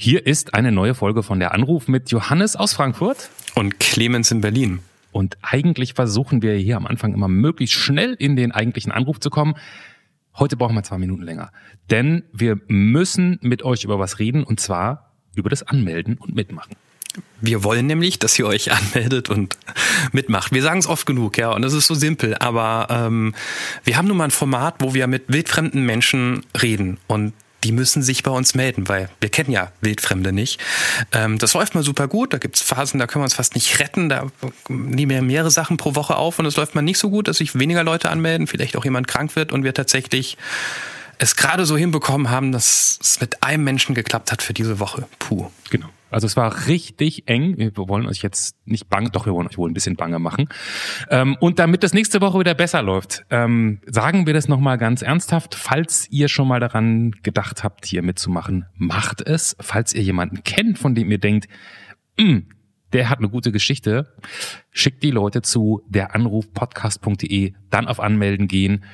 Hier ist eine neue Folge von der Anruf mit Johannes aus Frankfurt und Clemens in Berlin. Und eigentlich versuchen wir hier am Anfang immer möglichst schnell in den eigentlichen Anruf zu kommen. Heute brauchen wir zwei Minuten länger, denn wir müssen mit euch über was reden und zwar über das Anmelden und Mitmachen. Wir wollen nämlich, dass ihr euch anmeldet und mitmacht. Wir sagen es oft genug, ja, und es ist so simpel, aber ähm, wir haben nun mal ein Format, wo wir mit wildfremden Menschen reden und die müssen sich bei uns melden, weil wir kennen ja Wildfremde nicht. Ähm, das läuft mal super gut, da gibt's Phasen, da können wir uns fast nicht retten, da nehmen wir mehrere Sachen pro Woche auf und es läuft mal nicht so gut, dass sich weniger Leute anmelden, vielleicht auch jemand krank wird und wir tatsächlich es gerade so hinbekommen haben, dass es mit einem Menschen geklappt hat für diese Woche. Puh. Genau. Also es war richtig eng. Wir wollen euch jetzt nicht bange, doch wir wollen euch wohl ein bisschen bange machen. Ähm, und damit das nächste Woche wieder besser läuft, ähm, sagen wir das nochmal ganz ernsthaft. Falls ihr schon mal daran gedacht habt, hier mitzumachen, macht es. Falls ihr jemanden kennt, von dem ihr denkt, hm, der hat eine gute Geschichte, schickt die Leute zu deranrufpodcast.de, dann auf Anmelden gehen.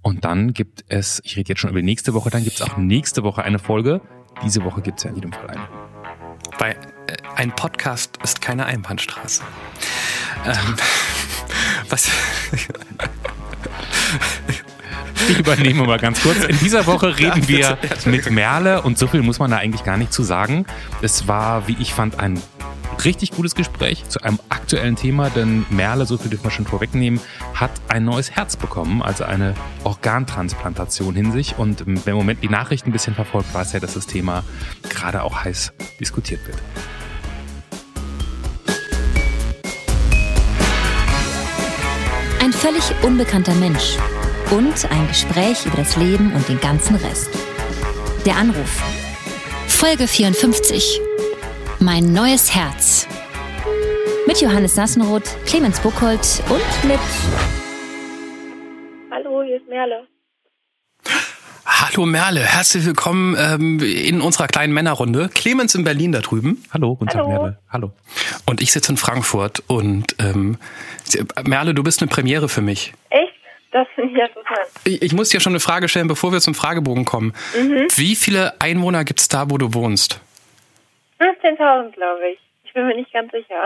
Und dann gibt es, ich rede jetzt schon über die nächste Woche, dann gibt es auch nächste Woche eine Folge. Diese Woche gibt es ja in jedem Fall eine. Weil äh, ein Podcast ist keine Einbahnstraße. Ähm, was? Ich übernehme mal ganz kurz. In dieser Woche reden wir mit Merle und so viel muss man da eigentlich gar nicht zu sagen. Es war, wie ich fand, ein richtig gutes Gespräch zu einem aktuellen Thema, denn Merle, so viel dürfen wir schon vorwegnehmen, hat ein neues Herz bekommen, also eine Organtransplantation hin sich. Und wer im Moment die Nachrichten ein bisschen verfolgt, weiß ja, dass das Thema gerade auch heiß diskutiert wird. Ein völlig unbekannter Mensch und ein Gespräch über das Leben und den ganzen Rest. Der Anruf. Folge 54. Mein neues Herz. Mit Johannes Sassenroth, Clemens Buchholz und mit. Hallo, hier ist Merle. Hallo Merle, herzlich willkommen ähm, in unserer kleinen Männerrunde. Clemens in Berlin da drüben. Hallo, guten Tag Hallo. Merle. Hallo. Und ich sitze in Frankfurt. Und ähm, Merle, du bist eine Premiere für mich. Echt? Das finde ich interessant. Ich, ich muss dir schon eine Frage stellen, bevor wir zum Fragebogen kommen. Wie viele Einwohner gibt's da, wo du wohnst? 15.000, glaube ich. Ich bin mir nicht ganz sicher.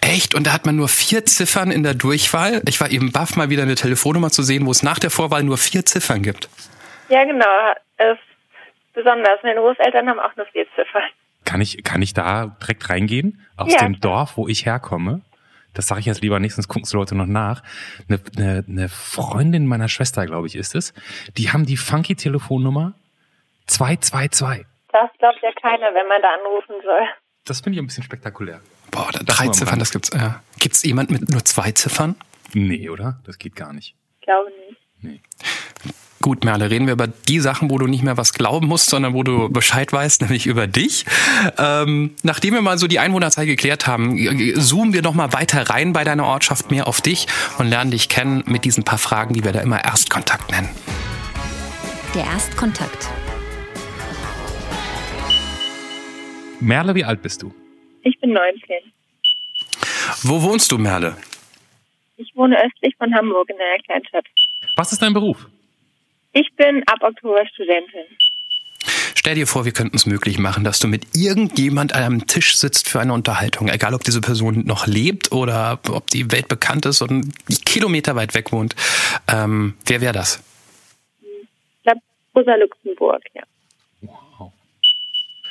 Echt? Und da hat man nur vier Ziffern in der Durchwahl. Ich war eben baff, mal wieder eine Telefonnummer zu sehen, wo es nach der Vorwahl nur vier Ziffern gibt. ja, genau. Es besonders. Meine Großeltern haben auch nur vier Ziffern. Kann ich, kann ich da direkt reingehen? Aus Ja, dem Dorf, wo ich herkomme? Das sage ich jetzt lieber nicht, sonst gucken die Leute noch nach. Eine, eine, eine Freundin meiner Schwester, glaube ich, ist es. Die haben die funky Telefonnummer 222. Das glaubt ja keiner, wenn man da anrufen soll. Das finde ich ein bisschen spektakulär. Boah, da, drei Ziffern, das gibt's. Ja. Gibt's jemand mit nur zwei Ziffern? Nee, oder? Das geht gar nicht. Ich glaube nicht. Nee. Gut, Merle, reden wir über die Sachen, wo du nicht mehr was glauben musst, sondern wo du Bescheid weißt, nämlich über dich. Ähm, nachdem wir mal so die Einwohnerzahl geklärt haben, äh, zoomen wir noch mal weiter rein bei deiner Ortschaft, mehr auf dich und lernen dich kennen mit diesen paar Fragen, die wir da immer Erstkontakt nennen. Der Erstkontakt. Merle, wie alt bist du? Ich bin 19. Wo wohnst du, Merle? Ich wohne östlich von Hamburg in einer Kleinstadt. Was ist dein Beruf? Ich bin ab Oktober Studentin. Stell dir vor, wir könnten es möglich machen, dass du mit irgendjemand an einem Tisch sitzt für eine Unterhaltung. Egal, ob diese Person noch lebt oder ob die weltbekannt ist und Kilometer weit weg wohnt. Ähm, wer wäre das? Ich glaube, Rosa Luxemburg, ja.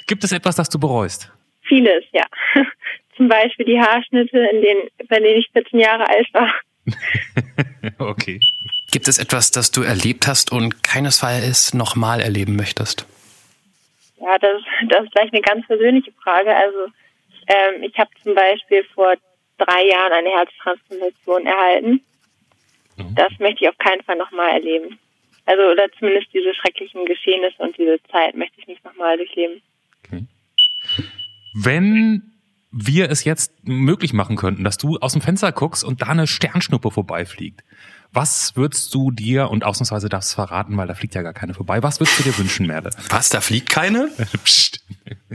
Gibt es etwas, das du bereust? Vieles, ja. Zum Beispiel die Haarschnitte, in denen, bei denen ich 14 Jahre alt war. okay. Gibt es etwas, das du erlebt hast und keinesfalls nochmal erleben möchtest? Ja, das, das ist gleich eine ganz persönliche Frage. Also ähm, ich habe zum Beispiel vor drei Jahren eine Herztransplantation erhalten. Mhm. Das möchte ich auf keinen Fall nochmal erleben. Also oder zumindest diese schrecklichen Geschehnisse und diese Zeit möchte ich nicht nochmal durchleben. Wenn wir es jetzt möglich machen könnten, dass du aus dem Fenster guckst und da eine Sternschnuppe vorbeifliegt, was würdest du dir, und ausnahmsweise darfst du verraten, weil da fliegt ja gar keine vorbei, was würdest du dir wünschen, Merle? Was, da fliegt keine? Psst.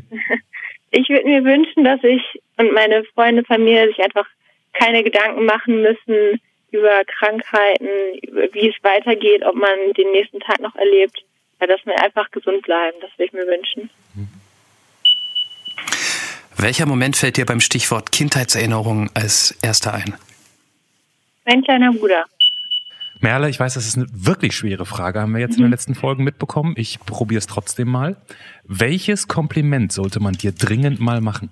Ich würde mir wünschen, dass ich und meine Freunde, Familie sich einfach keine Gedanken machen müssen über Krankheiten, über wie es weitergeht, ob man den nächsten Tag noch erlebt. dass wir einfach gesund bleiben, das will ich mir wünschen. Welcher Moment fällt dir beim Stichwort Kindheitserinnerungen als erster ein? Mein kleiner Bruder. Merle, ich weiß, das ist eine wirklich schwere Frage, haben wir jetzt in den letzten Folgen mitbekommen. Ich probiere es trotzdem mal. Welches Kompliment sollte man dir dringend mal machen?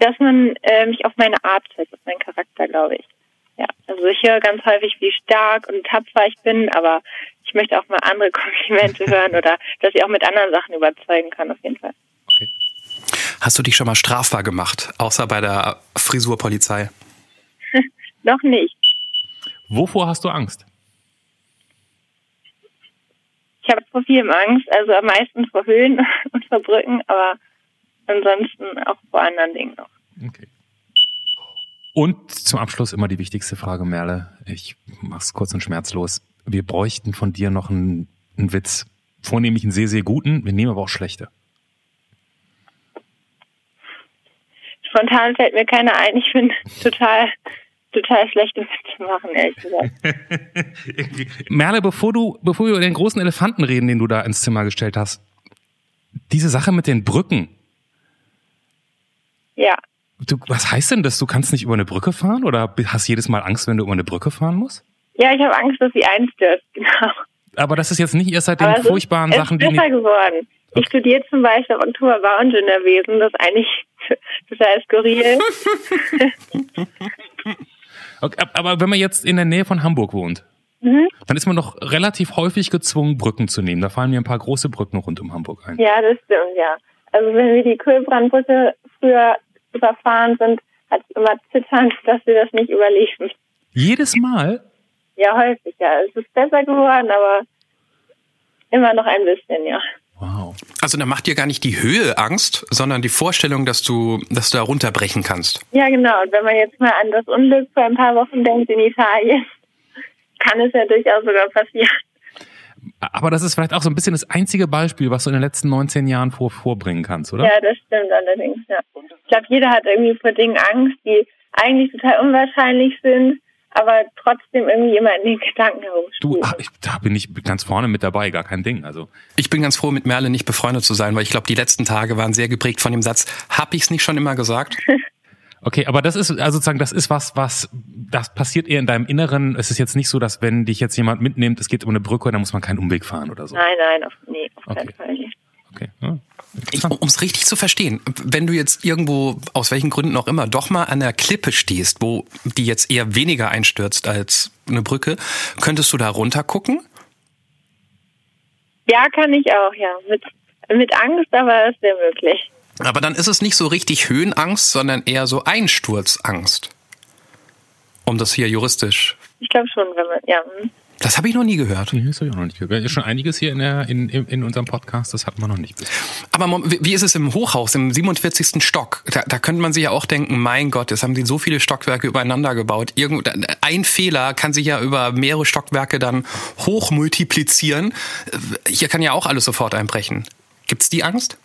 Dass man äh, mich auf meine Art schätzt, auf meinen Charakter, glaube ich. Ja, also ich höre ganz häufig, wie stark und tapfer ich bin, aber ich möchte auch mal andere Komplimente hören oder dass ich auch mit anderen Sachen überzeugen kann, auf jeden Fall. Okay. Hast du dich schon mal strafbar gemacht, außer bei der Frisurpolizei? Noch nicht. Wovor hast du Angst? Ich habe vor vielem Angst, also am meisten vor Höhlen und vor Brücken, aber ansonsten auch vor anderen Dingen noch. Okay. Und zum Abschluss immer die wichtigste Frage, Merle. Ich mach's kurz und schmerzlos. Wir bräuchten von dir noch einen, einen Witz. Vornehmlich einen sehr, sehr guten. Wir nehmen aber auch schlechte. Spontan fällt mir keiner ein. Ich bin total, total schlechte Witze machen, ehrlich gesagt. Merle, bevor du, bevor wir über den großen Elefanten reden, den du da ins Zimmer gestellt hast, diese Sache mit den Brücken. Ja, Du, was heißt denn das? Du kannst nicht über eine Brücke fahren oder hast jedes Mal Angst, wenn du über eine Brücke fahren musst? Ja, ich habe Angst, dass sie einstürzt, genau. Aber das ist jetzt nicht erst seit den furchtbaren ist, Sachen, es die ist besser geworden. Ich studiere zum Beispiel auf Oktober Bauingenieurwesen, das ist eigentlich total skurril. Okay, ab- aber wenn man jetzt in der Nähe von Hamburg wohnt, Mhm. dann ist man doch relativ häufig gezwungen, Brücken zu nehmen. Da fallen mir ein paar große Brücken rund um Hamburg ein. Ja, das stimmt, ja. Also wenn wir die Kühlbrandbrücke früher überfahren sind, hat es immer zitternd, dass wir das nicht überleben. Jedes Mal? Ja, häufig, ja. Es ist besser geworden, aber immer noch ein bisschen, ja. Wow. Also da macht dir gar nicht die Höhe Angst, sondern die Vorstellung, dass du, dass du da runterbrechen kannst. Ja, genau. Und wenn man jetzt mal an das Unglück vor ein paar Wochen denkt in Italien, kann es ja durchaus sogar passieren. Aber das ist vielleicht auch so ein bisschen das einzige Beispiel, was du in den letzten 19 Jahren vor, vorbringen kannst, oder? Ja, das stimmt allerdings, ja. Ich glaube, jeder hat irgendwie vor Dingen Angst, die eigentlich total unwahrscheinlich sind, aber trotzdem irgendwie immer in den Gedanken Du, herumspielen. ah, ich, da bin ich ganz vorne mit dabei, gar kein Ding. Also Ich bin ganz froh, mit Merle nicht befreundet zu sein, weil ich glaube, die letzten Tage waren sehr geprägt von dem Satz, hab ich's nicht schon immer gesagt? Okay, aber das ist also sozusagen, das ist was, was das passiert eher in deinem Inneren. Es ist jetzt nicht so, dass wenn dich jetzt jemand mitnimmt, es geht um eine Brücke, dann muss man keinen Umweg fahren oder so. Nein, nein, auf, nee, auf keinen Okay. Fall nicht. Okay. Ja. Um es richtig zu verstehen, wenn du jetzt irgendwo, aus welchen Gründen auch immer, doch mal an der Klippe stehst, wo die jetzt eher weniger einstürzt als eine Brücke, könntest du da runter gucken? Ja, kann ich auch, ja. Mit, mit Angst, aber ist sehr möglich. Aber dann ist es nicht so richtig Höhenangst, sondern eher so Einsturzangst. Um das hier juristisch. Ich glaube schon, wenn man, ja. Das habe ich noch nie gehört. Nee, das habe ich auch noch nicht gehört. Ist schon einiges hier in, der, in, in, unserem Podcast, das hatten wir noch nicht. bisher. Aber wie ist es im Hochhaus, im 47. Stock? Da, da könnte man sich ja auch denken, mein Gott, jetzt haben sie so viele Stockwerke übereinander gebaut. Irgend, ein Fehler kann sich ja über mehrere Stockwerke dann hoch multiplizieren. Hier kann ja auch alles sofort einbrechen. Gibt's die Angst?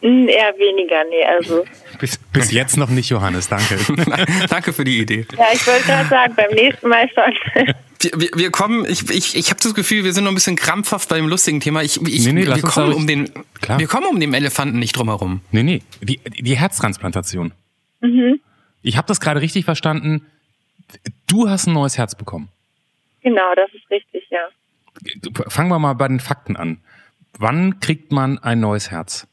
Hm, Eher weniger, nee, also. Bis, bis jetzt noch nicht, Johannes, danke. Danke für die Idee. Ja, ich wollte gerade sagen, beim nächsten Mal schon. Wir, wir, wir kommen, ich, ich, ich habe das Gefühl, wir sind noch ein bisschen krampfhaft bei dem lustigen Thema. Ich, ich, Nee, nee, wir, kommen um den, Klar. wir kommen um den Elefanten nicht drum herum. nee, nee, die, die Herztransplantation. Mhm. Ich habe das gerade richtig verstanden. Du hast ein neues Herz bekommen. Genau, das ist richtig, ja. Fangen wir mal bei den Fakten an. Wann kriegt man ein neues Herz?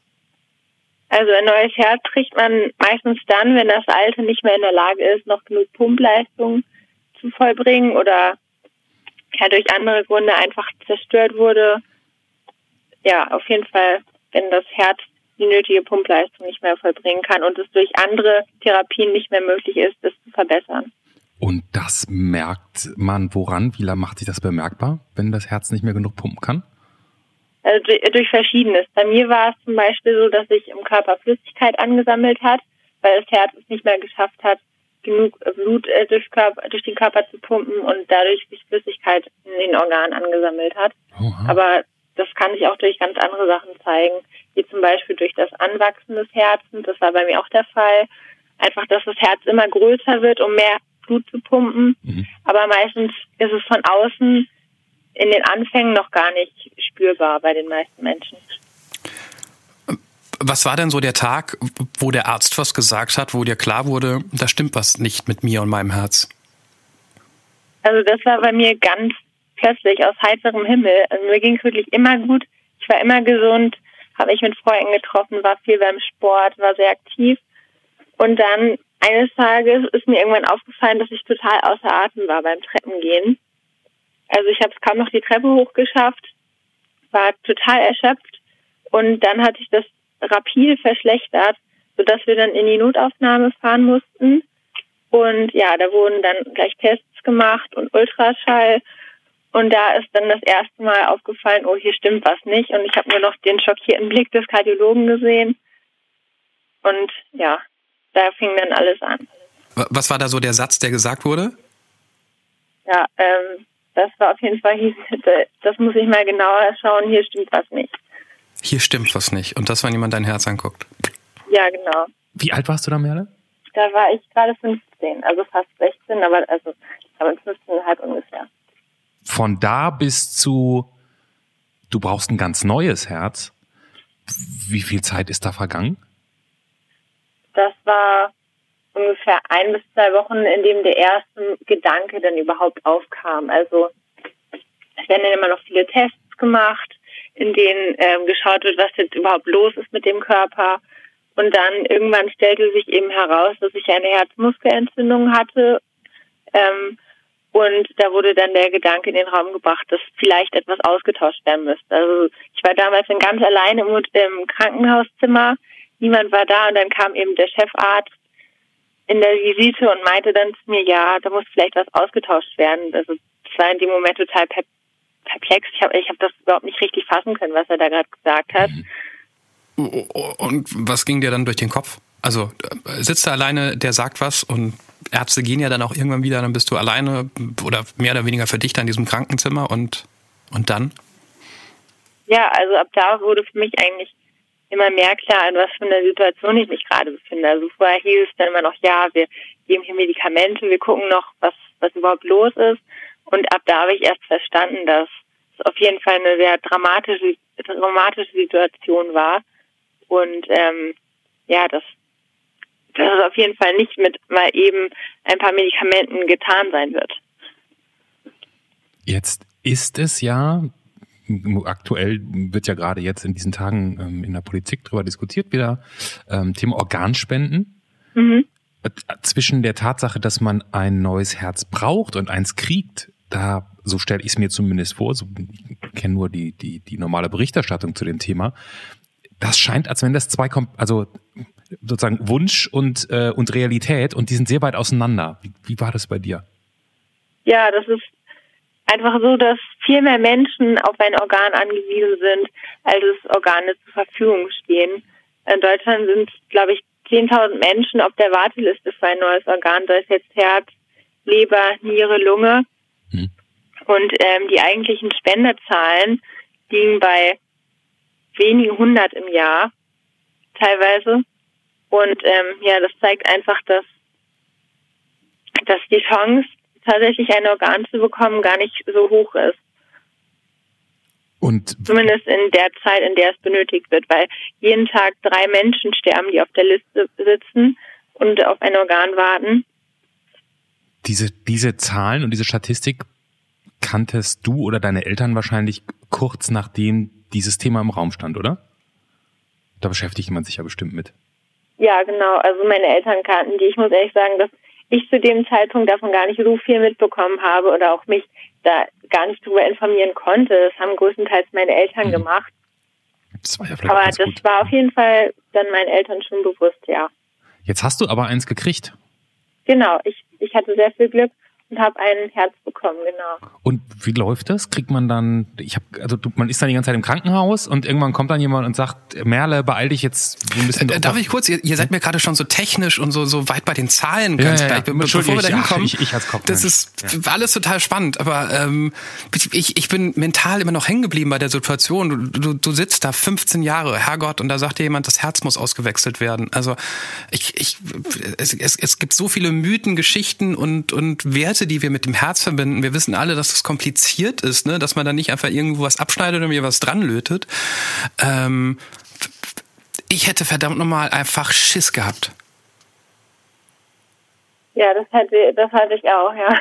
Also ein neues Herz kriegt man meistens dann, wenn das alte nicht mehr in der Lage ist, noch genug Pumpleistung zu vollbringen oder ja, durch andere Gründe einfach zerstört wurde. Ja, auf jeden Fall, wenn das Herz die nötige Pumpleistung nicht mehr vollbringen kann und es durch andere Therapien nicht mehr möglich ist, das zu verbessern. Und das merkt man woran? Wie macht sich das bemerkbar, wenn das Herz nicht mehr genug pumpen kann? Also durch, durch Verschiedenes. Bei mir war es zum Beispiel so, dass sich im Körper Flüssigkeit angesammelt hat, weil das Herz es nicht mehr geschafft hat, genug Blut äh, durch, Körper, durch den Körper zu pumpen und dadurch sich Flüssigkeit in den Organen angesammelt hat. Oha. Aber das kann sich auch durch ganz andere Sachen zeigen, wie zum Beispiel durch das Anwachsen des Herzens. Das war bei mir auch der Fall. Einfach, dass das Herz immer größer wird, um mehr Blut zu pumpen. Mhm. Aber meistens ist es von außen in den Anfängen noch gar nicht spürbar bei den meisten Menschen. Was war denn so der Tag, wo der Arzt was gesagt hat, wo dir klar wurde, da stimmt was nicht mit mir und meinem Herz? Also das war bei mir ganz plötzlich aus heiterem Himmel. Also mir ging es wirklich immer gut. Ich war immer gesund, habe mich mit Freunden getroffen, war viel beim Sport, war sehr aktiv. Und dann eines Tages ist mir irgendwann aufgefallen, dass ich total außer Atem war beim Treppengehen. Also ich habe es kaum noch die Treppe hochgeschafft, war total erschöpft und dann hat sich das rapide verschlechtert, sodass wir dann in die Notaufnahme fahren mussten. Und ja, da wurden dann gleich Tests gemacht und Ultraschall. Und da ist dann das erste Mal aufgefallen, oh, hier stimmt was nicht. Und ich habe nur noch den schockierten Blick des Kardiologen gesehen. Und ja, da fing dann alles an. Was war da so der Satz, der gesagt wurde? Ja, ähm, das war auf jeden Fall, das muss ich mal genauer schauen, hier stimmt was nicht. Hier stimmt was nicht. Und das, wenn jemand dein Herz anguckt. Ja, genau. Wie alt warst du da, Merle? Da war ich gerade 15, also fast 16, aber also glaube 15,5 ungefähr. Von da bis zu, du brauchst ein ganz neues Herz. Wie viel Zeit ist da vergangen? Das war ungefähr ein bis zwei Wochen, in dem der erste Gedanke dann überhaupt aufkam. Also es werden dann immer noch viele Tests gemacht, in denen ähm, geschaut wird, was jetzt überhaupt los ist mit dem Körper. Und dann irgendwann stellte sich eben heraus, dass ich eine Herzmuskelentzündung hatte. Ähm, und da wurde dann der Gedanke in den Raum gebracht, dass vielleicht etwas ausgetauscht werden müsste. Also ich war damals dann ganz allein im, im Krankenhauszimmer. Niemand war da und dann kam eben der Chefarzt in der Visite und meinte dann zu mir, ja, da muss vielleicht was ausgetauscht werden. Also es war in dem Moment total perplex. Ich habe ich hab das überhaupt nicht richtig fassen können, was er da gerade gesagt hat. Mhm. Und was ging dir dann durch den Kopf? Also sitzt da alleine, der sagt was und Ärzte gehen ja dann auch irgendwann wieder, dann bist du alleine oder mehr oder weniger für dich da in diesem Krankenzimmer und, und dann? Ja, also ab da wurde für mich eigentlich immer mehr klar, in was für einer Situation ich mich gerade befinde. Also vorher hieß es dann immer noch, ja, wir geben hier Medikamente, wir gucken noch, was, was überhaupt los ist. Und ab da habe ich erst verstanden, dass es auf jeden Fall eine sehr dramatische, dramatische Situation war. Und ähm, ja, dass, dass es auf jeden Fall nicht mit mal eben ein paar Medikamenten getan sein wird. Jetzt ist es ja, aktuell wird ja gerade jetzt in diesen Tagen ähm, in der Politik darüber diskutiert wieder, ähm, Thema Organspenden. Mhm. Zwischen der Tatsache, dass man ein neues Herz braucht und eins kriegt, da, so stelle ich es mir zumindest vor, so, ich kenne nur die, die, die normale Berichterstattung zu dem Thema, das scheint, als wenn das zwei, also sozusagen Wunsch und, äh, und Realität und die sind sehr weit auseinander. Wie, wie war das bei dir? Ja, das ist einfach so, dass viel mehr Menschen auf ein Organ angewiesen sind, als es Organe zur Verfügung stehen. In Deutschland sind, glaube ich, 10.000 Menschen auf der Warteliste für ein neues Organ, sei es jetzt Herz, Leber, Niere, Lunge. Hm. Und ähm, die eigentlichen Spenderzahlen liegen bei wenigen hundert im Jahr teilweise. Und ähm, ja, das zeigt einfach, dass, dass die Chance, tatsächlich ein Organ zu bekommen, gar nicht so hoch ist. Und Zumindest in der Zeit, in der es benötigt wird, weil jeden Tag drei Menschen sterben, die auf der Liste sitzen und auf ein Organ warten. Diese, diese Zahlen und diese Statistik kanntest du oder deine Eltern wahrscheinlich kurz nachdem dieses Thema im Raum stand, oder? Da beschäftigt man sich ja bestimmt mit. Ja, genau. Also meine Eltern kannten die. Ich muss ehrlich sagen, dass ich zu dem Zeitpunkt davon gar nicht so viel mitbekommen habe oder auch mich da gar nicht drüber informieren konnte. Das haben größtenteils meine Eltern mhm. gemacht. Das war ja vielleicht aber das gut. war auf jeden Fall dann meinen Eltern schon bewusst, ja. Jetzt hast du aber eins gekriegt. Genau, ich, ich hatte sehr viel Glück und habe ein Herz bekommen, genau. Und wie läuft das? Kriegt man dann, ich habe, also du, man ist dann die ganze Zeit im Krankenhaus und irgendwann kommt dann jemand und sagt, Merle, beeil dich jetzt ein bisschen. Äh, darf ich kurz, ihr, ihr, seid mir gerade schon so technisch und so, so weit bei den Zahlen ganz ja, ja, ja. bevor wir da hinkommen. Ich, ich, als Kopf das ist ja. alles total spannend, aber ähm, ich, ich bin mental immer noch hängen geblieben bei der Situation. Du, du, du sitzt da 15 Jahre, Herrgott, und da sagt dir jemand, das Herz muss ausgewechselt werden. Also ich, ich, es, es, es gibt so viele Mythen, Geschichten und, und Werte, Werte, die wir mit dem Herz verbinden, wir wissen alle, dass es kompliziert ist, ne? dass man da nicht einfach irgendwo was abschneidet und mir was dran lötet. Ähm, ich hätte verdammt nochmal einfach Schiss gehabt. Ja, das hatte, das hatte ich auch, ja.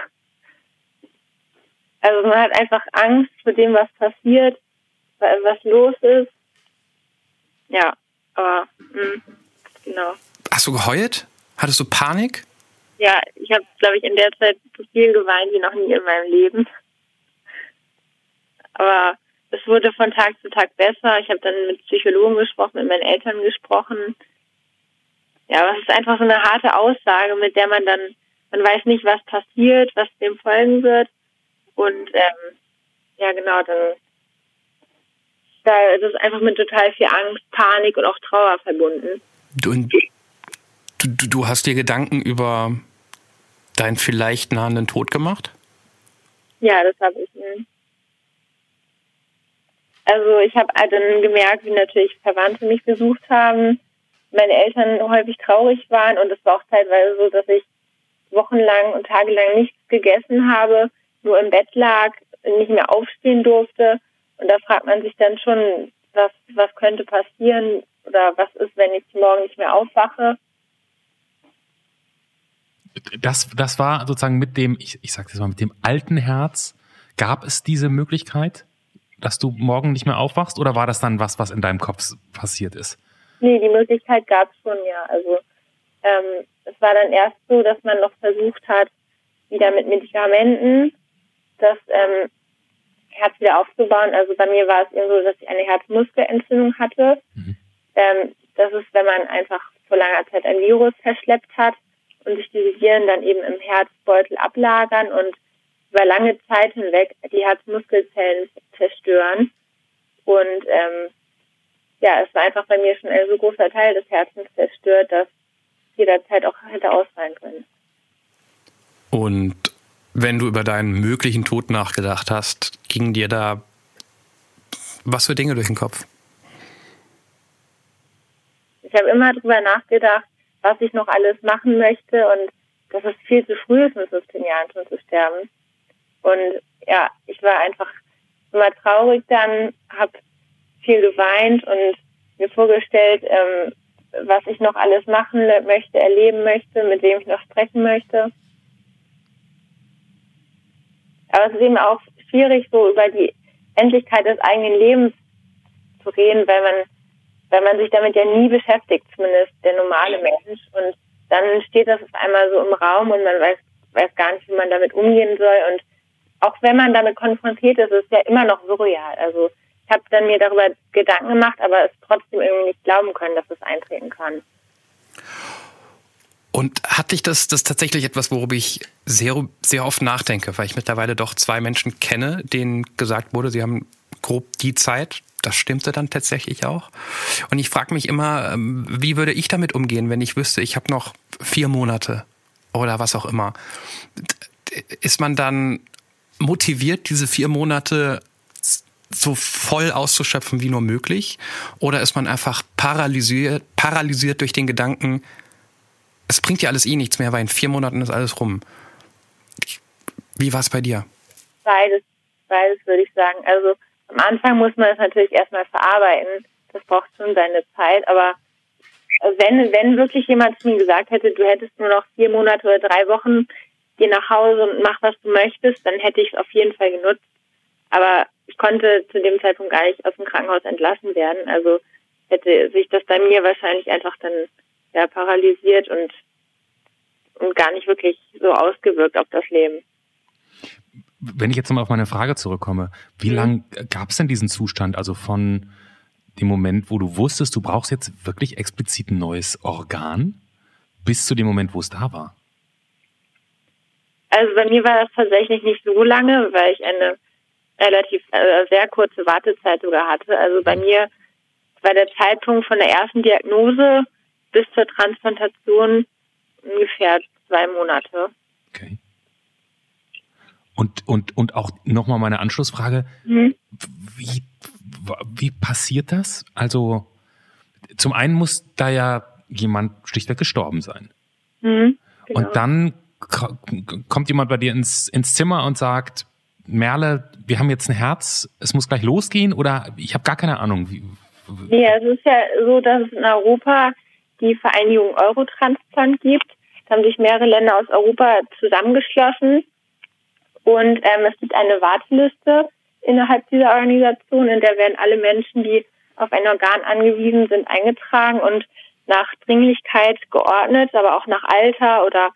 Also man hat einfach Angst vor dem, was passiert, was los ist. Ja, aber mh, hm, genau. Hast du geheult? Hattest du Panik? Ja, ich habe, glaube ich, in der Zeit so viel geweint wie noch nie in meinem Leben. Aber es wurde von Tag zu Tag besser. Ich habe dann mit Psychologen gesprochen, mit meinen Eltern gesprochen. Ja, aber es ist einfach so eine harte Aussage, mit der man dann, man weiß nicht, was passiert, was dem folgen wird. Und ähm, ja, genau, dann da ist einfach mit total viel Angst, Panik und auch Trauer verbunden. Du, du, du hast dir Gedanken über deinen vielleicht nahenden Tod gemacht? Ja, das habe ich. Also ich habe dann gemerkt, wie natürlich Verwandte mich besucht haben, meine Eltern häufig traurig waren und es war auch teilweise so, dass ich wochenlang und tagelang nichts gegessen habe, nur im Bett lag, nicht mehr aufstehen durfte. Und da fragt man sich dann schon, was, was könnte passieren oder was ist, wenn ich morgen nicht mehr aufwache. Das, das war sozusagen mit dem, ich, ich sage das mal, mit dem alten Herz, gab es diese Möglichkeit, dass du morgen nicht mehr aufwachst oder war das dann was, was in deinem Kopf passiert ist? Nee, die Möglichkeit gab es schon, ja. Also ähm, es war dann erst so, dass man noch versucht hat, wieder mit Medikamenten das ähm, Herz wieder aufzubauen. Also bei mir war es eben so, dass ich eine Herzmuskelentzündung hatte. Mhm. Ähm, das ist, wenn man einfach vor langer Zeit ein Virus verschleppt hat und sich diese Viren dann eben im Herzbeutel ablagern und über lange Zeit hinweg die Herzmuskelzellen zerstören. Und ähm, ja, es war einfach bei mir schon ein so großer Teil des Herzens zerstört, dass jederzeit auch hätte ausfallen können. Und wenn du über deinen möglichen Tod nachgedacht hast, gingen dir da was für Dinge durch den Kopf? Ich habe immer darüber nachgedacht, was ich noch alles machen möchte und dass es viel zu früh ist, mit 15 Jahren schon zu sterben. Und ja, ich war einfach immer traurig dann, habe viel geweint und mir vorgestellt, ähm, was ich noch alles machen möchte, erleben möchte, mit wem ich noch sprechen möchte. Aber es ist eben auch schwierig, so über die Endlichkeit des eigenen Lebens zu reden, weil man, weil man sich damit ja nie beschäftigt, zumindest der normale Mensch. Und dann steht das auf einmal so im Raum und man weiß, weiß gar nicht, wie man damit umgehen soll. Und auch wenn man damit konfrontiert ist, ist es ja immer noch surreal. Also ich habe dann mir darüber Gedanken gemacht, aber es trotzdem irgendwie nicht glauben können, dass es eintreten kann. Und hat dich das, das tatsächlich etwas, worüber ich sehr, sehr oft nachdenke, weil ich mittlerweile doch zwei Menschen kenne, denen gesagt wurde, sie haben grob die Zeit. Das stimmte dann tatsächlich auch. Und ich frage mich immer, ähm, wie würde ich damit umgehen, wenn ich wüsste, ich habe noch vier Monate oder was auch immer. Ist man dann motiviert, diese vier Monate so voll auszuschöpfen wie nur möglich? Oder ist man einfach paralysiert, paralysiert durch den Gedanken, es bringt ja alles eh nichts mehr, weil in vier Monaten ist alles rum. Wie war es bei dir? Beides, beides würde ich sagen. Also am Anfang muss man es natürlich erstmal verarbeiten. Das braucht schon seine Zeit. Aber wenn, wenn wirklich jemand zu mir gesagt hätte, du hättest nur noch vier Monate oder drei Wochen, geh nach Hause und mach, was du möchtest, dann hätte ich es auf jeden Fall genutzt. Aber ich konnte zu dem Zeitpunkt gar nicht aus dem Krankenhaus entlassen werden. Also hätte sich das bei mir wahrscheinlich einfach dann ja, paralysiert und, und gar nicht wirklich so ausgewirkt auf das Leben. Wenn ich jetzt nochmal auf meine Frage zurückkomme, wie mhm. lang gab es denn diesen Zustand, also von dem Moment, wo du wusstest, du brauchst jetzt wirklich explizit ein neues Organ, bis zu dem Moment, wo es da war? Also bei mir war das tatsächlich nicht so lange, weil ich eine relativ äh, sehr kurze Wartezeit sogar hatte. Also bei mhm. mir war der Zeitpunkt von der ersten Diagnose bis zur Transplantation ungefähr zwei Monate. Okay. Und, und, und auch nochmal meine Anschlussfrage. Mhm. Wie, wie passiert das? Also, zum einen muss da ja jemand schlichtweg gestorben sein. Mhm, genau. Und dann kommt jemand bei dir ins, ins Zimmer und sagt, Merle, wir haben jetzt ein Herz, es muss gleich losgehen oder ich habe gar keine Ahnung. Wie, nee, es ist ja so, dass es in Europa die Vereinigung Eurotransplant gibt. Da haben sich mehrere Länder aus Europa zusammengeschlossen und ähm, es gibt eine Warteliste innerhalb dieser Organisation, in der werden alle Menschen, die auf ein Organ angewiesen sind, eingetragen und nach Dringlichkeit geordnet, aber auch nach Alter oder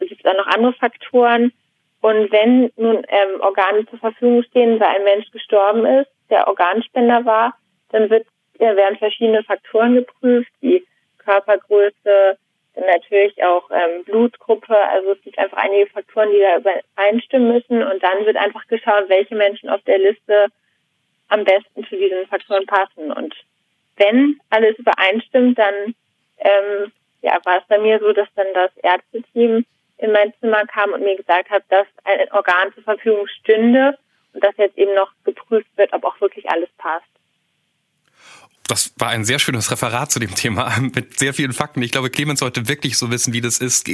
es gibt auch noch andere Faktoren. Und wenn nun ähm, Organe zur Verfügung stehen, weil ein Mensch gestorben ist, der Organspender war, dann wird, äh, werden verschiedene Faktoren geprüft, wie Körpergröße, natürlich auch ähm, Blutgruppe. Also es gibt einfach einige Faktoren, die da übereinstimmen müssen. Und dann wird einfach geschaut, welche Menschen auf der Liste am besten zu diesen Faktoren passen. Und wenn alles übereinstimmt, dann ähm, ja, war es bei mir so, dass dann das Ärzteteam in mein Zimmer kam und mir gesagt hat, dass ein Organ zur Verfügung stünde und dass jetzt eben noch geprüft wird, ob auch wirklich alles passt. Das war ein sehr schönes Referat zu dem Thema mit sehr vielen Fakten. Ich glaube, Clemens sollte wirklich so wissen, wie das ist.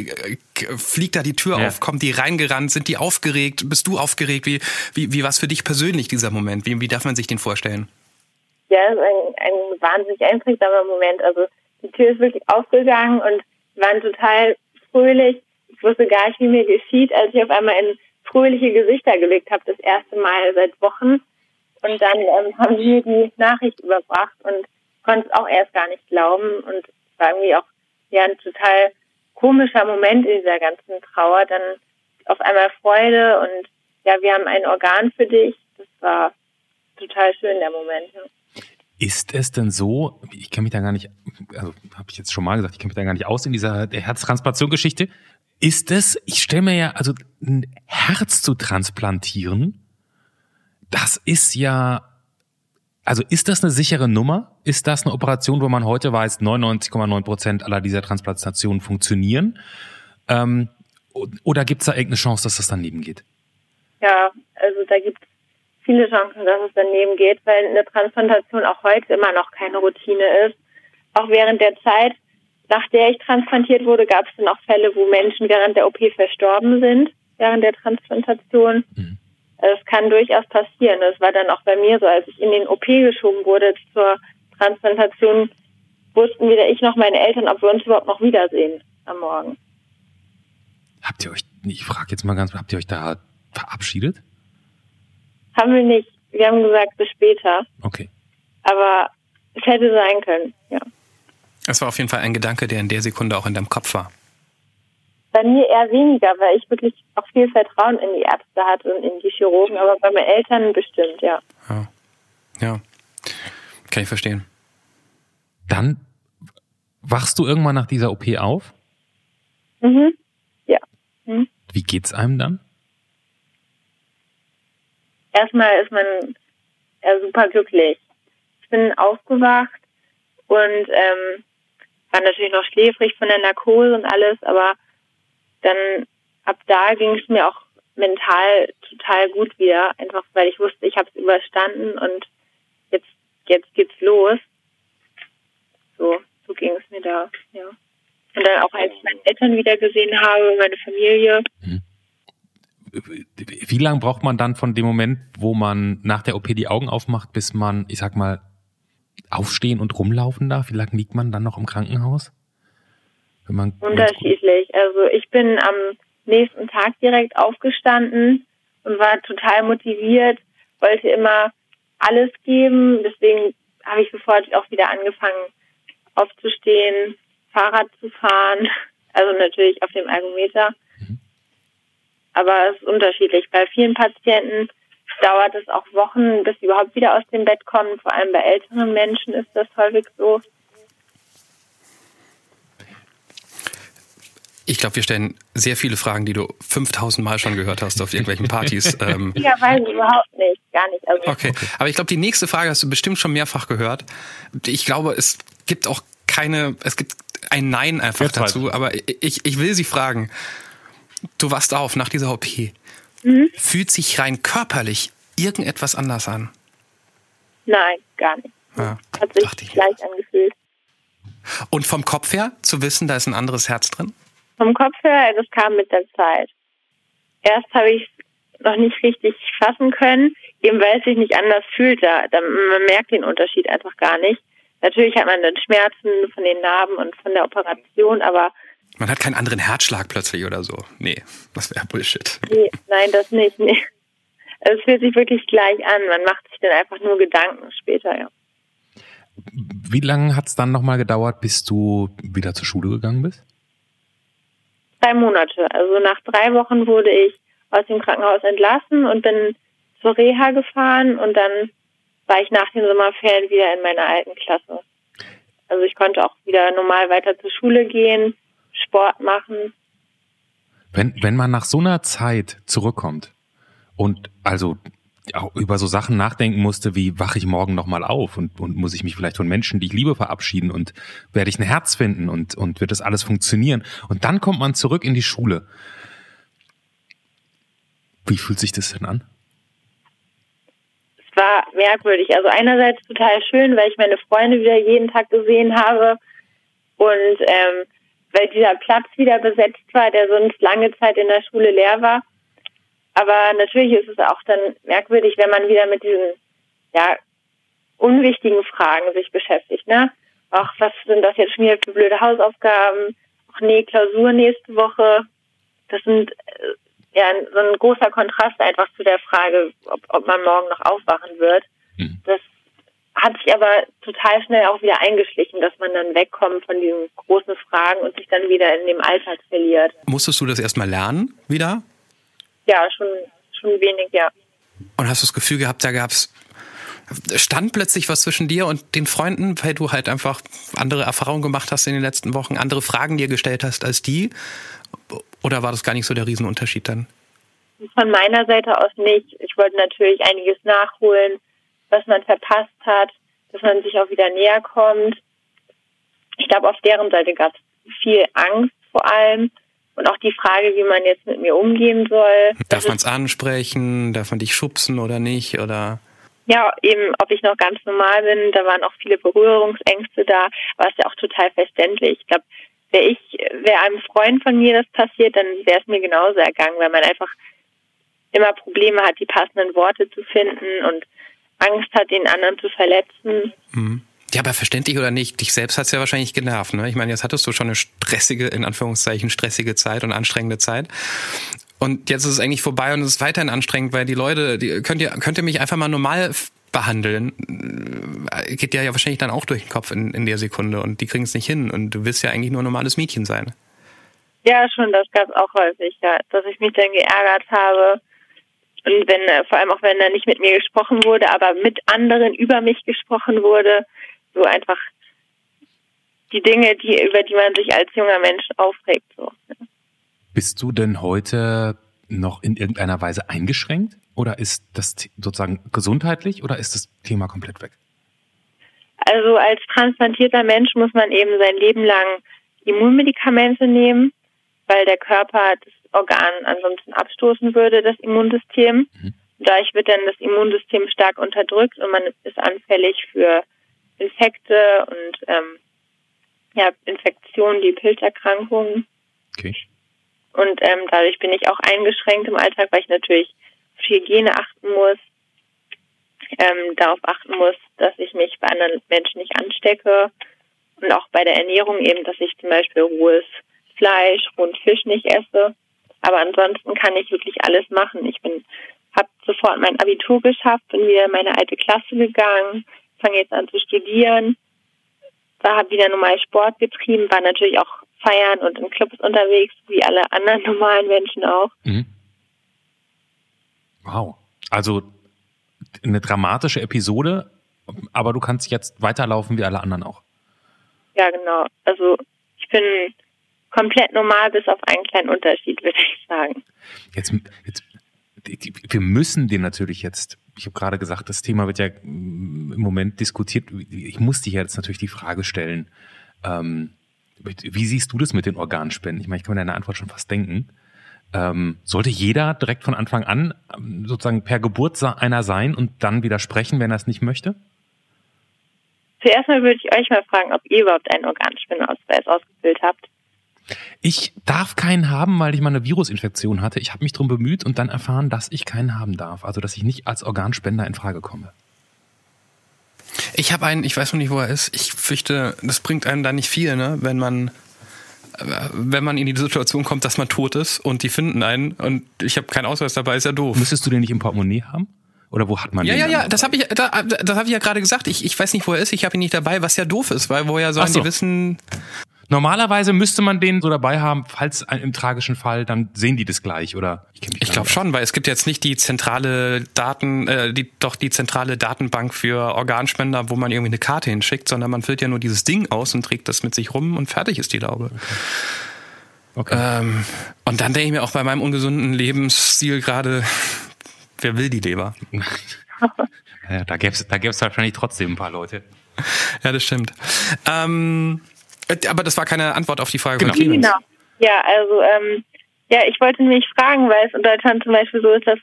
Fliegt da die Tür ja. auf? Kommt die reingerannt? Sind die aufgeregt? Bist du aufgeregt? Wie, wie, wie war es für dich persönlich, dieser Moment? Wie, wie darf man sich den vorstellen? Ja, es ist ein, ein wahnsinnig einprägsamer Moment. Also die Tür ist wirklich aufgegangen und wir waren total fröhlich. Ich wusste gar nicht, wie mir geschieht, als ich auf einmal in fröhliche Gesichter gelegt habe, das erste Mal seit Wochen. Und dann ähm, haben mir die Nachricht überbracht und konnte es auch erst gar nicht glauben. Und es war irgendwie auch ja, ein total komischer Moment in dieser ganzen Trauer. Dann auf einmal Freude und ja, wir haben ein Organ für dich. Das war total schön, der Moment. Ja. Ist es denn so, ich kenne mich da gar nicht, also habe ich jetzt schon mal gesagt, ich kenne mich da gar nicht aus in dieser Herztransplantation-Geschichte. Ist es, ich stelle mir ja, also ein Herz zu transplantieren, das ist ja, also ist das eine sichere Nummer? Ist das eine Operation, wo man heute weiß, 99,9 Prozent aller dieser Transplantationen funktionieren? Ähm, oder gibt es da irgendeine Chance, dass das daneben geht? Ja, also da gibt es viele Chancen, dass es daneben geht, weil eine Transplantation auch heute immer noch keine Routine ist. Auch während der Zeit, nach der ich transplantiert wurde, gab es dann auch Fälle, wo Menschen während der OP verstorben sind, während der Transplantation. Mhm. Es kann durchaus passieren. Das war dann auch bei mir so, als ich in den OP geschoben wurde zur Transplantation, wussten weder ich noch meine Eltern, ob wir uns überhaupt noch wiedersehen am Morgen. Habt ihr euch, ich frage jetzt mal ganz, habt ihr euch da verabschiedet? Haben wir nicht. Wir haben gesagt, bis später. Okay. Aber es hätte sein können, ja. Es war auf jeden Fall ein Gedanke, der in der Sekunde auch in deinem Kopf war. Bei mir eher weniger, weil ich wirklich auch viel Vertrauen in die Ärzte hatte und in die Chirurgen, aber bei meinen Eltern bestimmt, ja. Ja. Ja. Kann ich verstehen. Dann wachst du irgendwann nach dieser OP auf? Mhm. Ja. Mhm. Wie geht's einem dann? erstmal ist man ja, super glücklich. Ich bin aufgewacht und ähm, war natürlich noch schläfrig von der Narkose und alles, aber dann ab da ging es mir auch mental total gut wieder, einfach weil ich wusste, ich habe es überstanden und jetzt jetzt geht's los. So, so ging es mir da, ja. Und dann auch als ich meine Eltern wieder gesehen habe, meine Familie. Mhm wie lange braucht man dann von dem Moment, wo man nach der OP die Augen aufmacht, bis man, ich sag mal, aufstehen und rumlaufen darf? Wie lange liegt man dann noch im Krankenhaus? Wenn man Unterschiedlich. Also ich bin am nächsten Tag direkt aufgestanden und war total motiviert, wollte immer alles geben. Deswegen habe ich sofort auch wieder angefangen aufzustehen, Fahrrad zu fahren, also natürlich auf dem Ergometer aber es ist unterschiedlich. Bei vielen Patienten dauert es auch Wochen, bis sie überhaupt wieder aus dem Bett kommen. Vor allem bei älteren Menschen ist das häufig so. Ich glaube, wir stellen sehr viele Fragen, die du 5000 Mal schon gehört hast auf irgendwelchen Partys. ähm. Ja, weiß ich überhaupt nicht, gar nicht. Also okay, aber ich glaube, die nächste Frage hast du bestimmt schon mehrfach gehört. Ich glaube, es gibt auch keine, es gibt ein Nein einfach Jetzt dazu, aber ich, ich will sie fragen. Du wachst auf nach dieser OP. Mhm. Fühlt sich rein körperlich irgendetwas anders an? Nein, gar nicht. Ja, Hat sich gleich angefühlt. Und vom Kopf her zu wissen, da ist ein anderes Herz drin? Vom Kopf her, das kam mit der Zeit. Erst habe ich es noch nicht richtig fassen können, eben weil es sich nicht anders fühlt. Da, da, man merkt den Unterschied einfach gar nicht. Natürlich hat man dann Schmerzen von den Narben und von der Operation, aber man hat keinen anderen Herzschlag plötzlich oder so. Nee, das wäre Bullshit. Nee, nein, das nicht. Nee. Es fühlt sich wirklich gleich an. Man macht sich dann einfach nur Gedanken später, ja. Wie lange hat es dann nochmal gedauert, bis du wieder zur Schule gegangen bist? Drei Monate. Also nach drei Wochen wurde ich aus dem Krankenhaus entlassen und bin zur Reha gefahren und dann war ich nach den Sommerferien wieder in meiner alten Klasse. Also ich konnte auch wieder normal weiter zur Schule gehen, Sport machen. Wenn, wenn man nach so einer Zeit zurückkommt und also auch über so Sachen nachdenken musste, wie wache ich morgen nochmal auf und, und muss ich mich vielleicht von Menschen, die ich liebe, verabschieden und werde ich ein Herz finden und, und wird das alles funktionieren? Und dann kommt man zurück in die Schule. Wie fühlt sich das denn an? Es war merkwürdig. Also einerseits total schön, weil ich meine Freunde wieder jeden Tag gesehen habe und ähm, weil dieser Platz wieder besetzt war, der sonst lange Zeit in der Schule leer war. Aber natürlich ist es auch dann merkwürdig, wenn man wieder mit diesen ja, unwichtigen Fragen sich beschäftigt. Ne? Ach, was sind das jetzt schon wieder für blöde Hausaufgaben? Ach nee, Klausur nächste Woche. Das sind äh, ja so ein großer Kontrast einfach zu der Frage, ob, ob man morgen noch aufwachen wird. Mhm. Das hat sich aber total schnell auch wieder eingeschlichen, dass man dann wegkommt von diesen großen Fragen und sich dann wieder in dem Alltag verliert. Musstest du das erstmal lernen wieder? Ja, schon, schon wenig, ja. Und hast du das Gefühl gehabt, da gab es stand plötzlich was zwischen dir und den Freunden, weil du halt einfach andere Erfahrungen gemacht hast in den letzten Wochen, andere Fragen dir gestellt hast als die? Oder war das gar nicht so der Riesenunterschied dann? Von meiner Seite aus nicht. Ich wollte natürlich einiges nachholen was man verpasst hat, dass man sich auch wieder näher kommt. Ich glaube, auf deren Seite gab es viel Angst vor allem und auch die Frage, wie man jetzt mit mir umgehen soll. Darf man es ansprechen? Darf man dich schubsen oder nicht? Oder? Ja, eben, ob ich noch ganz normal bin. Da waren auch viele Berührungsängste da, aber es ja auch total verständlich. Ich glaube, wäre ich, wäre einem Freund von mir das passiert, dann wäre es mir genauso ergangen, weil man einfach immer Probleme hat, die passenden Worte zu finden und Angst hat, den anderen zu verletzen. Mhm. Ja, aber verständlich oder nicht, dich selbst hat es ja wahrscheinlich genervt. Ne? Ich meine, jetzt hattest du schon eine stressige, in Anführungszeichen, stressige Zeit und anstrengende Zeit. Und jetzt ist es eigentlich vorbei und es ist weiterhin anstrengend, weil die Leute, die könnt ihr, könnt ihr mich einfach mal normal behandeln, äh, geht dir ja wahrscheinlich dann auch durch den Kopf in, in der Sekunde und die kriegen es nicht hin und du willst ja eigentlich nur ein normales Mädchen sein. Ja, schon, das gab es auch häufig, ja, dass ich mich dann geärgert habe, und wenn, äh, vor allem auch wenn da nicht mit mir gesprochen wurde, aber mit anderen über mich gesprochen wurde, so einfach die Dinge, die, über die man sich als junger Mensch aufregt. So. Bist du denn heute noch in irgendeiner Weise eingeschränkt? Oder ist das sozusagen gesundheitlich oder ist das Thema komplett weg? Also als transplantierter Mensch muss man eben sein Leben lang Immunmedikamente nehmen, weil der Körper das Organ ansonsten abstoßen würde, das Immunsystem. Mhm. Dadurch wird dann das Immunsystem stark unterdrückt und man ist anfällig für Infekte und ähm, ja, Infektionen, die Pilzerkrankungen. Okay. Und ähm, dadurch bin ich auch eingeschränkt im Alltag, weil ich natürlich auf Hygiene achten muss, ähm, darauf achten muss, dass ich mich bei anderen Menschen nicht anstecke und auch bei der Ernährung eben, dass ich zum Beispiel rohes Fleisch, rohen Fisch nicht esse. Aber ansonsten kann ich wirklich alles machen. Ich bin, habe sofort mein Abitur geschafft, bin wieder in meine alte Klasse gegangen, fange jetzt an zu studieren, da habe wieder normal Sport getrieben, war natürlich auch feiern und in Clubs unterwegs, wie alle anderen normalen Menschen auch. Mhm. Wow. Also eine dramatische Episode, aber du kannst jetzt weiterlaufen wie alle anderen auch. Ja, genau. Also ich bin komplett normal, bis auf einen kleinen Unterschied, würde ich sagen. Jetzt, jetzt, wir müssen den natürlich jetzt, ich habe gerade gesagt, das Thema wird ja im Moment diskutiert. Ich muss dich jetzt natürlich die Frage stellen, ähm, wie siehst du das mit den Organspenden? Ich meine, ich kann mir deine Antwort schon fast denken. Ähm, sollte jeder direkt von Anfang an ähm, sozusagen per Geburt einer sein und dann widersprechen, wenn er es nicht möchte? Zuerst mal würde ich euch mal fragen, ob ihr überhaupt einen Organspendeausweis ausgefüllt habt. Ich darf keinen haben, weil ich mal eine Virusinfektion hatte. Ich habe mich darum bemüht und dann erfahren, dass ich keinen haben darf. Also, dass ich nicht als Organspender in Frage komme. Ich habe einen, ich weiß noch nicht, wo er ist. Ich fürchte, das bringt einem da nicht viel, ne? wenn man wenn man in die Situation kommt, dass man tot ist und die finden einen und ich habe keinen Ausweis dabei, ist ja doof. Müsstest du den nicht im Portemonnaie haben? Oder wo hat man ja, den? Ja, ja, ja, das habe ich, da, das habe ich ja gerade gesagt. Ich, ich weiß nicht, wo er ist. Ich habe ihn nicht dabei, was ja doof ist, weil woher sollen so. die wissen? Normalerweise müsste man den so dabei haben, falls im tragischen Fall, dann sehen die das gleich, oder? Ich, ich glaube schon, weil es gibt jetzt nicht die zentrale Daten, äh, die, doch die zentrale Datenbank für Organspender, wo man irgendwie eine Karte hinschickt, sondern man füllt ja nur dieses Ding aus und trägt das mit sich rum und fertig ist die Laube. Okay. Okay. Ähm, und dann denke ich mir auch bei meinem ungesunden Lebensstil gerade, wer will die Leber? ja, da gäbe es da gäb's wahrscheinlich trotzdem ein paar Leute. Ja, das stimmt. Ähm, aber das war keine Antwort auf die Frage genau. von Genau. Ja, also ähm, ja, ich wollte mich fragen, weil es in Deutschland zum Beispiel so ist, dass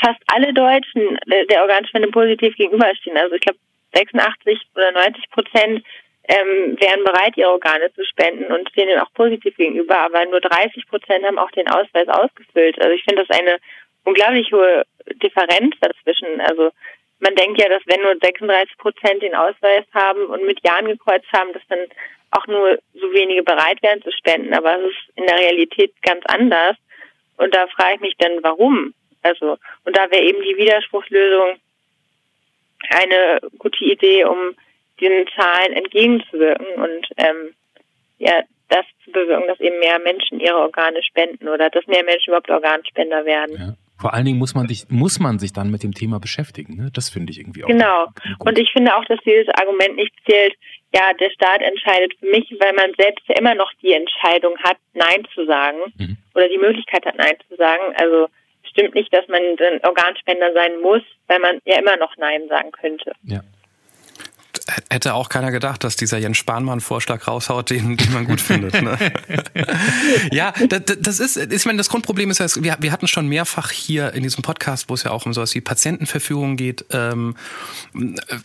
fast alle Deutschen der Organspende positiv gegenüberstehen. Also ich glaube 86 oder 90 Prozent ähm, wären bereit, ihre Organe zu spenden und stehen denen auch positiv gegenüber, aber nur 30 Prozent haben auch den Ausweis ausgefüllt. Also ich finde das eine unglaublich hohe Differenz dazwischen. Also man denkt ja, dass wenn nur 36 Prozent den Ausweis haben und mit Jahren gekreuzt haben, dass dann auch nur so wenige bereit wären zu spenden. Aber es ist in der Realität ganz anders. Und da frage ich mich dann, warum? Also, und da wäre eben die Widerspruchslösung eine gute Idee, um den Zahlen entgegenzuwirken und ähm, ja, das zu bewirken, dass eben mehr Menschen ihre Organe spenden oder dass mehr Menschen überhaupt Organspender werden. Ja. Vor allen Dingen muss man, sich, muss man sich dann mit dem Thema beschäftigen. Ne? Das finde ich irgendwie auch. Genau. Und ich finde auch, dass dieses Argument nicht zählt, ja, der Staat entscheidet für mich, weil man selbst ja immer noch die Entscheidung hat, Nein zu sagen mhm. oder die Möglichkeit hat, Nein zu sagen. Also stimmt nicht, dass man ein Organspender sein muss, weil man ja immer noch Nein sagen könnte. Ja hätte auch keiner gedacht, dass dieser Jens Spahnmann Vorschlag raushaut, den, den man gut findet. Ne? ja, das, das ist, ich meine, das Grundproblem ist ja, wir, wir hatten schon mehrfach hier in diesem Podcast, wo es ja auch um sowas wie Patientenverfügung geht. Ähm,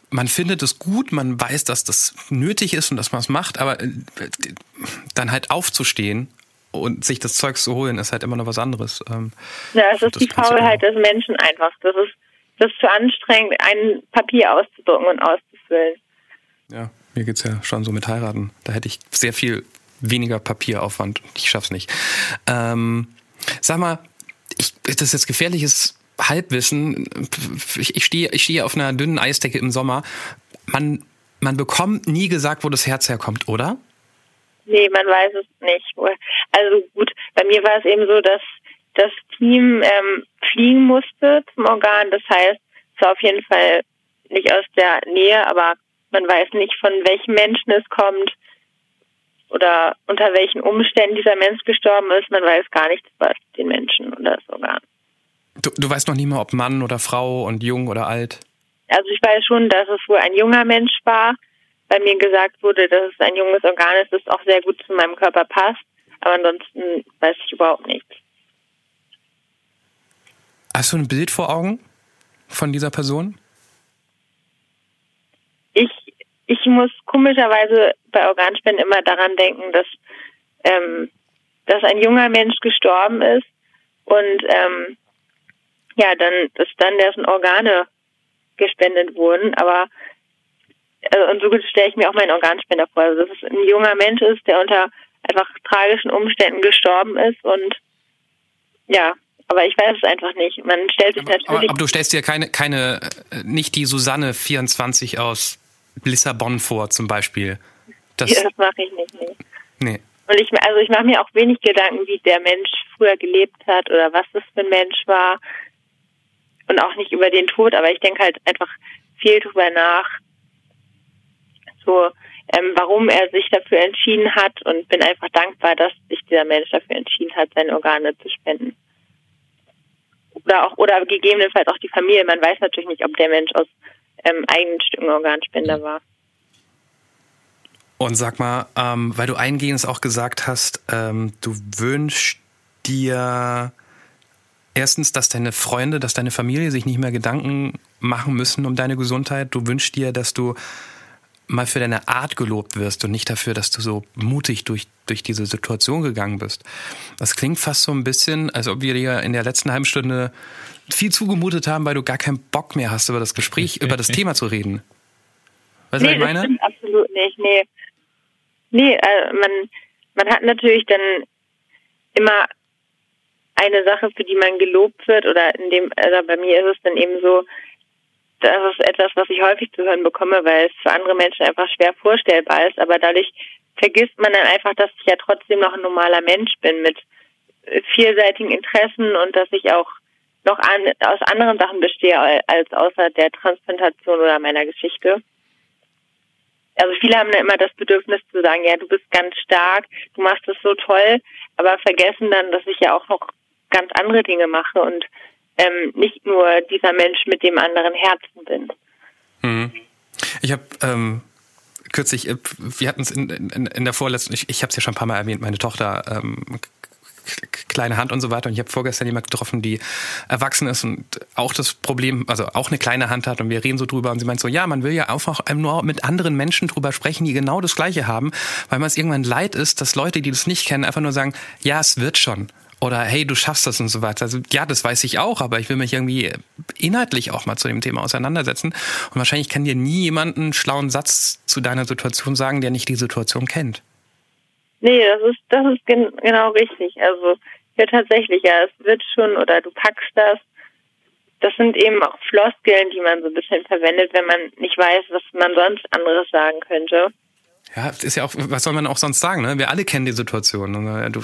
man findet es gut, man weiß, dass das nötig ist und dass man es macht, aber äh, dann halt aufzustehen und sich das Zeug zu holen, ist halt immer noch was anderes. Ähm, ja, es ist die Faulheit des Menschen einfach. Das ist, das ist zu anstrengend, ein Papier auszudrucken und auszufüllen. Ja, mir geht es ja schon so mit heiraten. Da hätte ich sehr viel weniger Papieraufwand. Ich schaff's nicht. Ähm, sag mal, ich, das ist jetzt gefährliches Halbwissen. Ich, ich stehe ich stehe auf einer dünnen Eisdecke im Sommer. Man, man bekommt nie gesagt, wo das Herz herkommt, oder? Nee, man weiß es nicht. Also gut, bei mir war es eben so, dass das Team ähm, fliegen musste zum Organ. Das heißt, es war auf jeden Fall nicht aus der Nähe, aber man weiß nicht, von welchem Menschen es kommt oder unter welchen Umständen dieser Mensch gestorben ist. Man weiß gar nichts über den Menschen oder das Organ. Du, du weißt noch nie mal, ob Mann oder Frau und jung oder alt? Also ich weiß schon, dass es wohl ein junger Mensch war, weil mir gesagt wurde, dass es ein junges Organ ist, das auch sehr gut zu meinem Körper passt. Aber ansonsten weiß ich überhaupt nichts. Hast du ein Bild vor Augen von dieser Person? ich, ich muss komischerweise bei Organspenden immer daran denken, dass, ähm, dass ein junger Mensch gestorben ist und ähm, ja, dann, dass dann dessen Organe gespendet wurden, aber also, und so stelle ich mir auch meinen Organspender vor, also dass es ein junger Mensch ist, der unter einfach tragischen Umständen gestorben ist und ja, aber ich weiß es einfach nicht. Man stellt sich aber, natürlich. Aber, aber, du stellst dir keine, keine, nicht die Susanne 24 aus Lissabon vor, zum Beispiel. Das, ja, das mache ich nicht. Nee. nee. Und ich, also ich mache mir auch wenig Gedanken, wie der Mensch früher gelebt hat oder was das für ein Mensch war. Und auch nicht über den Tod, aber ich denke halt einfach viel drüber nach, so, ähm, warum er sich dafür entschieden hat und bin einfach dankbar, dass sich dieser Mensch dafür entschieden hat, seine Organe zu spenden. Oder auch, oder gegebenenfalls auch die Familie. Man weiß natürlich nicht, ob der Mensch aus ähm, Organspender war. Und sag mal, ähm, weil du eingehend auch gesagt hast, ähm, du wünschst dir erstens, dass deine Freunde, dass deine Familie sich nicht mehr Gedanken machen müssen um deine Gesundheit. Du wünschst dir, dass du mal für deine Art gelobt wirst und nicht dafür, dass du so mutig durch, durch diese Situation gegangen bist. Das klingt fast so ein bisschen, als ob wir dir in der letzten halben Stunde viel zugemutet haben, weil du gar keinen Bock mehr hast, über das Gespräch, über das Thema zu reden. Weißt du, nee, was ich meine? Das stimmt absolut nicht. Nee, nee äh, man, man hat natürlich dann immer eine Sache, für die man gelobt wird, oder in dem, also bei mir ist es dann eben so, das ist etwas, was ich häufig zu hören bekomme, weil es für andere Menschen einfach schwer vorstellbar ist. Aber dadurch vergisst man dann einfach, dass ich ja trotzdem noch ein normaler Mensch bin mit vielseitigen Interessen und dass ich auch noch an, aus anderen Sachen bestehe als außer der Transplantation oder meiner Geschichte. Also viele haben dann immer das Bedürfnis zu sagen, ja, du bist ganz stark, du machst es so toll, aber vergessen dann, dass ich ja auch noch ganz andere Dinge mache und ähm, nicht nur dieser Mensch mit dem anderen Herzen bin. Mhm. Ich habe ähm, kürzlich, äh, wir hatten es in, in, in, der vorletzten, ich, ich habe es ja schon ein paar Mal erwähnt, meine Tochter ähm, kleine Hand und so weiter. Und ich habe vorgestern jemand getroffen, die erwachsen ist und auch das Problem, also auch eine kleine Hand hat. Und wir reden so drüber und sie meint so, ja, man will ja einfach nur mit anderen Menschen drüber sprechen, die genau das Gleiche haben, weil man es irgendwann leid ist, dass Leute, die das nicht kennen, einfach nur sagen, ja, es wird schon oder hey, du schaffst das und so weiter. Also ja, das weiß ich auch, aber ich will mich irgendwie inhaltlich auch mal zu dem Thema auseinandersetzen. Und wahrscheinlich kann dir nie jemand einen schlauen Satz zu deiner Situation sagen, der nicht die Situation kennt. Nee, das ist, das ist gen genau richtig. Also ja, tatsächlich, ja, es wird schon oder du packst das. Das sind eben auch Floskeln, die man so ein bisschen verwendet, wenn man nicht weiß, was man sonst anderes sagen könnte. Ja, ist ja auch, was soll man auch sonst sagen, ne? Wir alle kennen die Situation. Du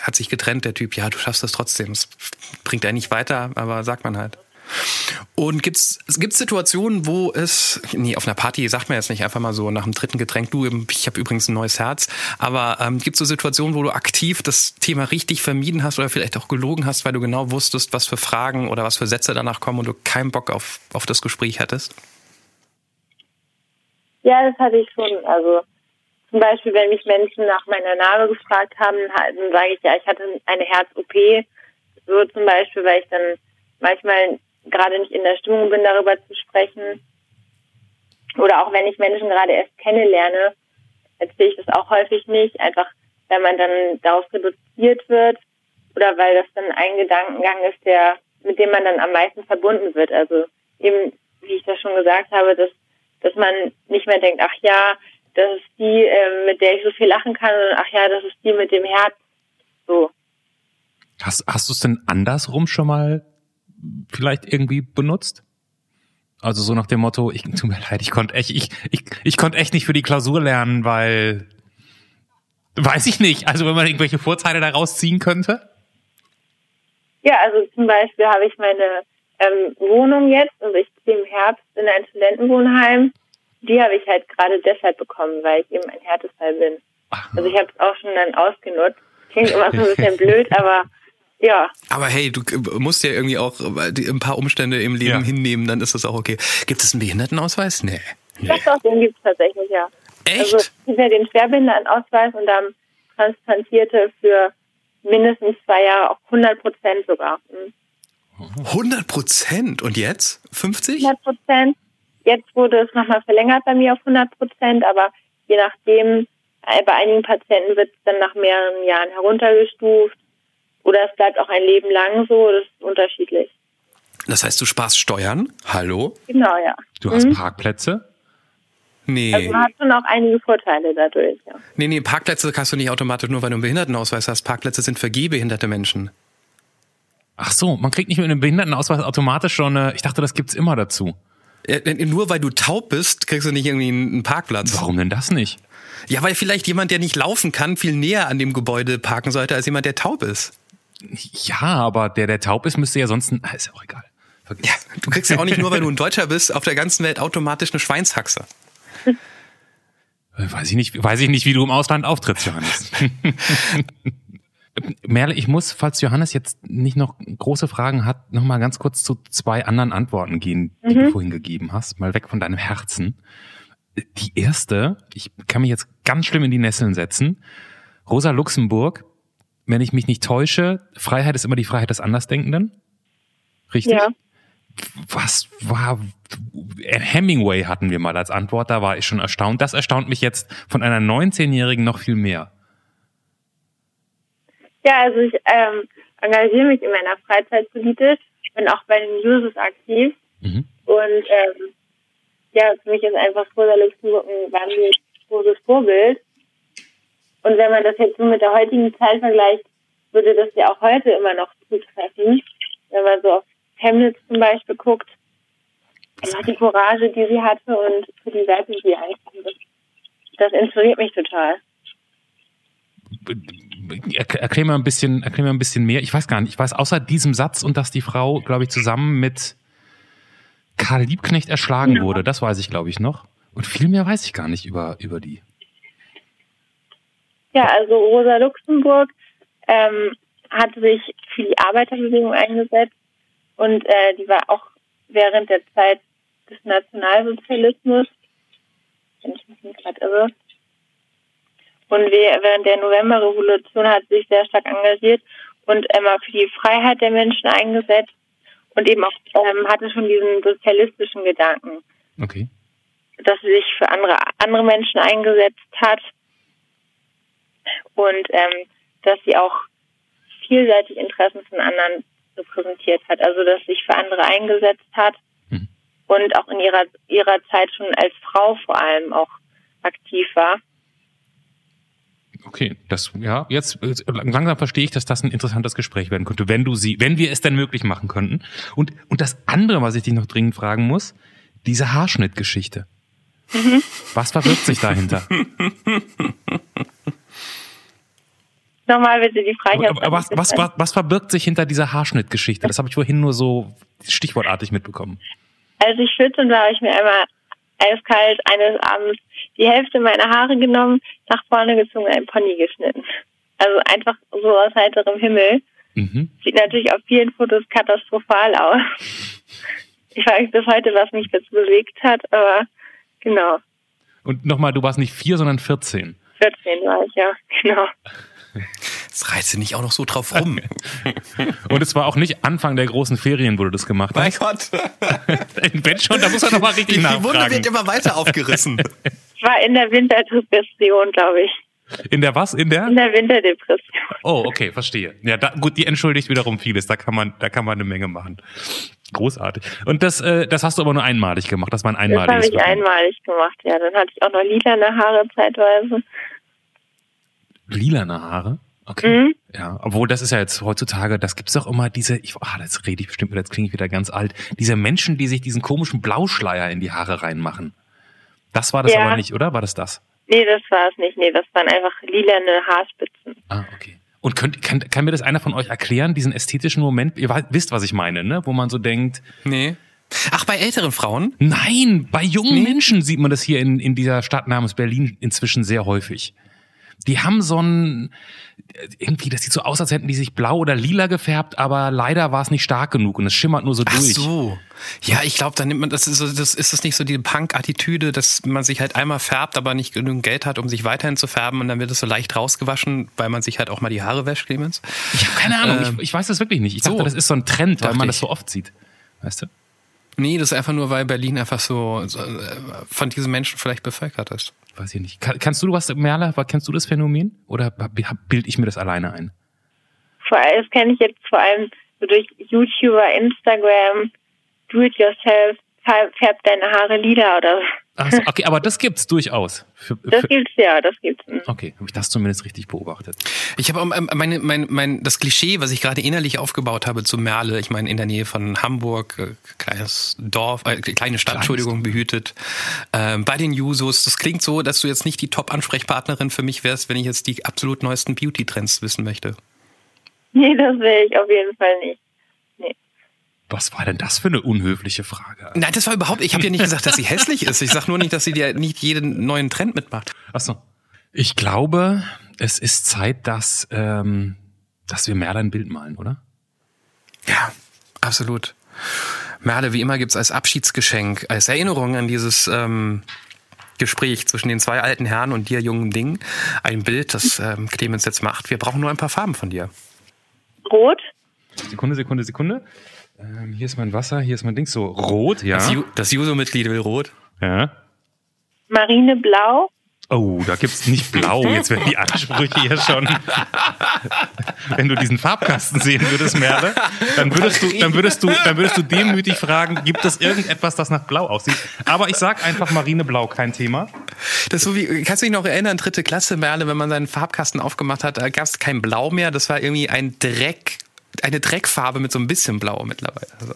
hat sich getrennt, der Typ, ja, du schaffst das trotzdem. Es bringt er nicht weiter, aber sagt man halt. Und gibt's gibt's Situationen, wo es nee, auf einer Party sagt man jetzt nicht einfach mal so nach dem dritten Getränk, du, ich habe übrigens ein neues Herz, aber ähm, gibt's so Situationen, wo du aktiv das Thema richtig vermieden hast oder vielleicht auch gelogen hast, weil du genau wusstest, was für Fragen oder was für Sätze danach kommen und du keinen Bock auf auf das Gespräch hattest? Ja, das hatte ich schon, also zum Beispiel, wenn mich Menschen nach meiner Narbe gefragt haben, dann sage ich ja, ich hatte eine Herz-OP. So zum Beispiel, weil ich dann manchmal gerade nicht in der Stimmung bin, darüber zu sprechen. Oder auch wenn ich Menschen gerade erst kennenlerne, erzähle ich das auch häufig nicht, einfach weil man dann darauf reduziert wird oder weil das dann ein Gedankengang ist, der, mit dem man dann am meisten verbunden wird. Also eben, wie ich das schon gesagt habe, dass, dass man nicht mehr denkt, ach ja, das ist die, äh, mit der ich so viel lachen kann. Und ach ja, das ist die mit dem Herz. So. Hast, hast du es denn andersrum schon mal vielleicht irgendwie benutzt? Also so nach dem Motto, ich tut mir leid, ich konnte echt, ich, ich, ich konnte echt nicht für die Klausur lernen, weil weiß ich nicht. Also wenn man irgendwelche Vorteile daraus ziehen könnte? Ja, also zum Beispiel habe ich meine ähm, Wohnung jetzt, also ich ziehe im Herbst in ein Studentenwohnheim die habe ich halt gerade deshalb bekommen, weil ich eben ein Härtefall bin. Also ich habe es auch schon dann ausgenutzt. Klingt immer so ein bisschen blöd, aber ja. Aber hey, du musst ja irgendwie auch ein paar Umstände im Leben ja. hinnehmen, dann ist das auch okay. Gibt es einen Behindertenausweis? Nee. nee. Das doch, den gibt es tatsächlich, ja. Echt? Also es gibt ja den Schwerbehindertenausweis und dann Transplantierte für mindestens zwei Jahre auch 100 Prozent sogar. 100 Prozent? Und jetzt? 50? 100 Prozent. Jetzt wurde es nochmal verlängert bei mir auf 100 Prozent, aber je nachdem, äh, bei einigen Patienten wird es dann nach mehreren Jahren heruntergestuft oder es bleibt auch ein Leben lang so, das ist unterschiedlich. Das heißt, du sparst Steuern? Hallo? Genau, ja. Du hast mhm. Parkplätze? Nee. Also man hat schon auch einige Vorteile dadurch, ja. Nee, nee, Parkplätze kannst du nicht automatisch nur, weil du einen Behindertenausweis hast. Parkplätze sind für gehbehinderte Menschen. Ach so, man kriegt nicht mit einem Behindertenausweis automatisch schon eine, ich dachte, das gibt's immer dazu. Nur weil du taub bist, kriegst du nicht irgendwie einen Parkplatz. Warum denn das nicht? Ja, weil vielleicht jemand, der nicht laufen kann, viel näher an dem Gebäude parken sollte, als jemand, der taub ist. Ja, aber der, der taub ist, müsste ja sonst, ah, ist ja auch egal. Ja, du kriegst ja auch nicht nur, weil du ein Deutscher bist, auf der ganzen Welt automatisch eine Schweinshaxe. Weiß ich nicht, weiß ich nicht, wie du im Ausland auftrittst, Johannes. Merle, ich muss, falls Johannes jetzt nicht noch große Fragen hat, noch mal ganz kurz zu zwei anderen Antworten gehen, die mhm. du vorhin gegeben hast, mal weg von deinem Herzen. Die erste, ich kann mich jetzt ganz schlimm in die Nesseln setzen. Rosa Luxemburg, wenn ich mich nicht täusche, Freiheit ist immer die Freiheit des Andersdenkenden. Richtig? Ja. was war Hemingway hatten wir mal als Antwort, da war ich schon erstaunt. Das erstaunt mich jetzt von einer 19-Jährigen noch viel mehr. Ja, also ich ähm, engagiere mich in meiner Freizeit politisch, bin auch bei den Users aktiv mhm. und ähm, ja, für mich ist einfach Rosa Luxemburg ein wahnsinnig großes Vorbild. Und wenn man das jetzt nur mit der heutigen Zeit vergleicht, würde das ja auch heute immer noch zutreffen. Wenn man so auf Chemnitz zum Beispiel guckt, einfach die Courage, die sie hatte und für die Seite, die sie einkam, das, das inspiriert mich total. Erklär mal ein bisschen, erklär mal ein bisschen mehr. Ich weiß gar nicht. Ich weiß außer diesem Satz und dass die Frau, glaube ich, zusammen mit Karl Liebknecht erschlagen ja. wurde. Das weiß ich, glaube ich, noch. Und viel mehr weiß ich gar nicht über, über die. Ja, also Rosa Luxemburg ähm, hat sich für die Arbeiterbewegung eingesetzt und äh, die war auch während der Zeit des Nationalsozialismus, wenn ich mich nicht gerade irre, und während der Novemberrevolution hat sie sich sehr stark engagiert und immer für die Freiheit der Menschen eingesetzt und eben auch ähm, hatte schon diesen sozialistischen Gedanken. Okay. Dass sie sich für andere, andere Menschen eingesetzt hat und ähm, dass sie auch vielseitig Interessen von anderen repräsentiert hat, also dass sie sich für andere eingesetzt hat mhm. und auch in ihrer ihrer Zeit schon als Frau vor allem auch aktiv war. Okay, das ja jetzt langsam verstehe ich, dass das ein interessantes Gespräch werden könnte, wenn du sie, wenn wir es denn möglich machen könnten. Und und das andere, was ich dich noch dringend fragen muss, diese Haarschnittgeschichte. Mhm. Was verbirgt sich dahinter? Nochmal bitte die Frage. Was, was, was, was verbirgt sich hinter dieser Haarschnittgeschichte? Das habe ich vorhin nur so stichwortartig mitbekommen. Als ich 14 war, habe ich mir einmal eiskalt eines Abends die Hälfte meiner Haare genommen, nach vorne gezogen und ein Pony geschnitten. Also einfach so aus heiterem Himmel. Mhm. Sieht natürlich auf vielen Fotos katastrophal aus. Ich weiß bis heute, was mich dazu bewegt hat, aber genau. Und nochmal, du warst nicht vier, sondern 14. 14 war ich, ja, genau. Jetzt reizt nicht auch noch so drauf rum. Und es war auch nicht Anfang der großen Ferien, wo du das gemacht hast. Mein Gott. Wenn schon, da muss er nochmal richtig die, nachfragen. Die Wunde wird immer weiter aufgerissen. Ich war in der Winterdepression, glaube ich. In der was? In der? In der Winterdepression. Oh, okay, verstehe. Ja, da, gut, die entschuldigt wiederum vieles. Da kann man, da kann man eine Menge machen. Großartig. Und das, äh, das hast du aber nur einmalig gemacht. Das war ein einmaliges. Das habe ich einmalig gemacht. Ja, dann hatte ich auch noch lilane Haare zeitweise. Lilane Haare? Okay. Mhm. Ja, obwohl das ist ja jetzt heutzutage, das gibt's doch immer diese, ich, ah, das rede ich bestimmt wieder, jetzt klinge ich wieder ganz alt, diese Menschen, die sich diesen komischen Blauschleier in die Haare reinmachen. Das war das ja. aber nicht, oder? War das das? Nee, das war es nicht. Nee, das waren einfach lilane Haarspitzen. Ah, okay. Und könnt, kann, kann mir das einer von euch erklären, diesen ästhetischen Moment? Ihr wisst, was ich meine, ne? Wo man so denkt. Nee. Ach, bei älteren Frauen? Nein, bei jungen nee. Menschen sieht man das hier in, in dieser Stadt namens Berlin inzwischen sehr häufig. Die haben so ein, irgendwie, das sieht so aus, als hätten die sich blau oder lila gefärbt, aber leider war es nicht stark genug und es schimmert nur so Ach durch. Ach so. Ja, ich glaube, dann nimmt man, das ist, so, das ist das nicht so die Punk-Attitüde, dass man sich halt einmal färbt, aber nicht genügend Geld hat, um sich weiterhin zu färben und dann wird es so leicht rausgewaschen, weil man sich halt auch mal die Haare wäscht, Clemens? Ich habe keine Ahnung, ähm, ich, ich, weiß das wirklich nicht. Ich dachte, so, das ist so ein Trend, weil man das so oft sieht. Weißt du? Nee, das ist einfach nur, weil Berlin einfach so, so äh, von diesen Menschen vielleicht bevölkert ist weiß ich nicht. Kann, kannst du was, Merle, kennst du das Phänomen? Oder bilde ich mir das alleine ein? Vor allem, das kenne ich jetzt vor allem so durch YouTuber, Instagram, Do-it-yourself, färbt deine Haare lila oder so. Ach so, okay, aber das gibt's durchaus. Für, das gibt's ja, das gibt's. Okay, habe ich das zumindest richtig beobachtet. Ich habe ähm, meine, mein, mein, das Klischee, was ich gerade innerlich aufgebaut habe zu Merle, ich meine in der Nähe von Hamburg, äh, kleines Dorf, äh, kleine Stadt, Entschuldigung, behütet. Äh, bei den Jusos, das klingt so, dass du jetzt nicht die Top-Ansprechpartnerin für mich wärst, wenn ich jetzt die absolut neuesten Beauty-Trends wissen möchte. Nee, das will ich auf jeden Fall nicht. Was war denn das für eine unhöfliche Frage? Nein, das war überhaupt, ich habe ja nicht gesagt, dass sie hässlich ist. Ich sag nur nicht, dass sie dir nicht jeden neuen Trend mitmacht. Ach so. Ich glaube, es ist Zeit, dass, ähm, dass wir Merle ein Bild malen, oder? Ja, absolut. Merle, wie immer gibt's als Abschiedsgeschenk, als Erinnerung an dieses ähm, Gespräch zwischen den zwei alten Herren und dir, jungen Ding, ein Bild, das ähm, Clemens jetzt macht. Wir brauchen nur ein paar Farben von dir. Rot? Sekunde, Sekunde, Sekunde. Ähm, hier ist mein Wasser, hier ist mein Ding. So, rot, ja. Das, Ju das Juso-Mitglied will rot. Ja. Marineblau. Oh, da gibt's nicht blau. Jetzt werden die Ansprüche hier schon. Wenn du diesen Farbkasten sehen würdest, Merle, dann würdest du, dann würdest du, dann würdest du demütig fragen, gibt es irgendetwas, das nach blau aussieht? Aber ich sag einfach Marineblau, kein Thema. Das ist so wie, kannst du dich noch erinnern, dritte Klasse, Merle, wenn man seinen Farbkasten aufgemacht hat, da gab es kein Blau mehr. Das war irgendwie ein Dreck, eine Dreckfarbe mit so ein bisschen Blau mittlerweile. Also.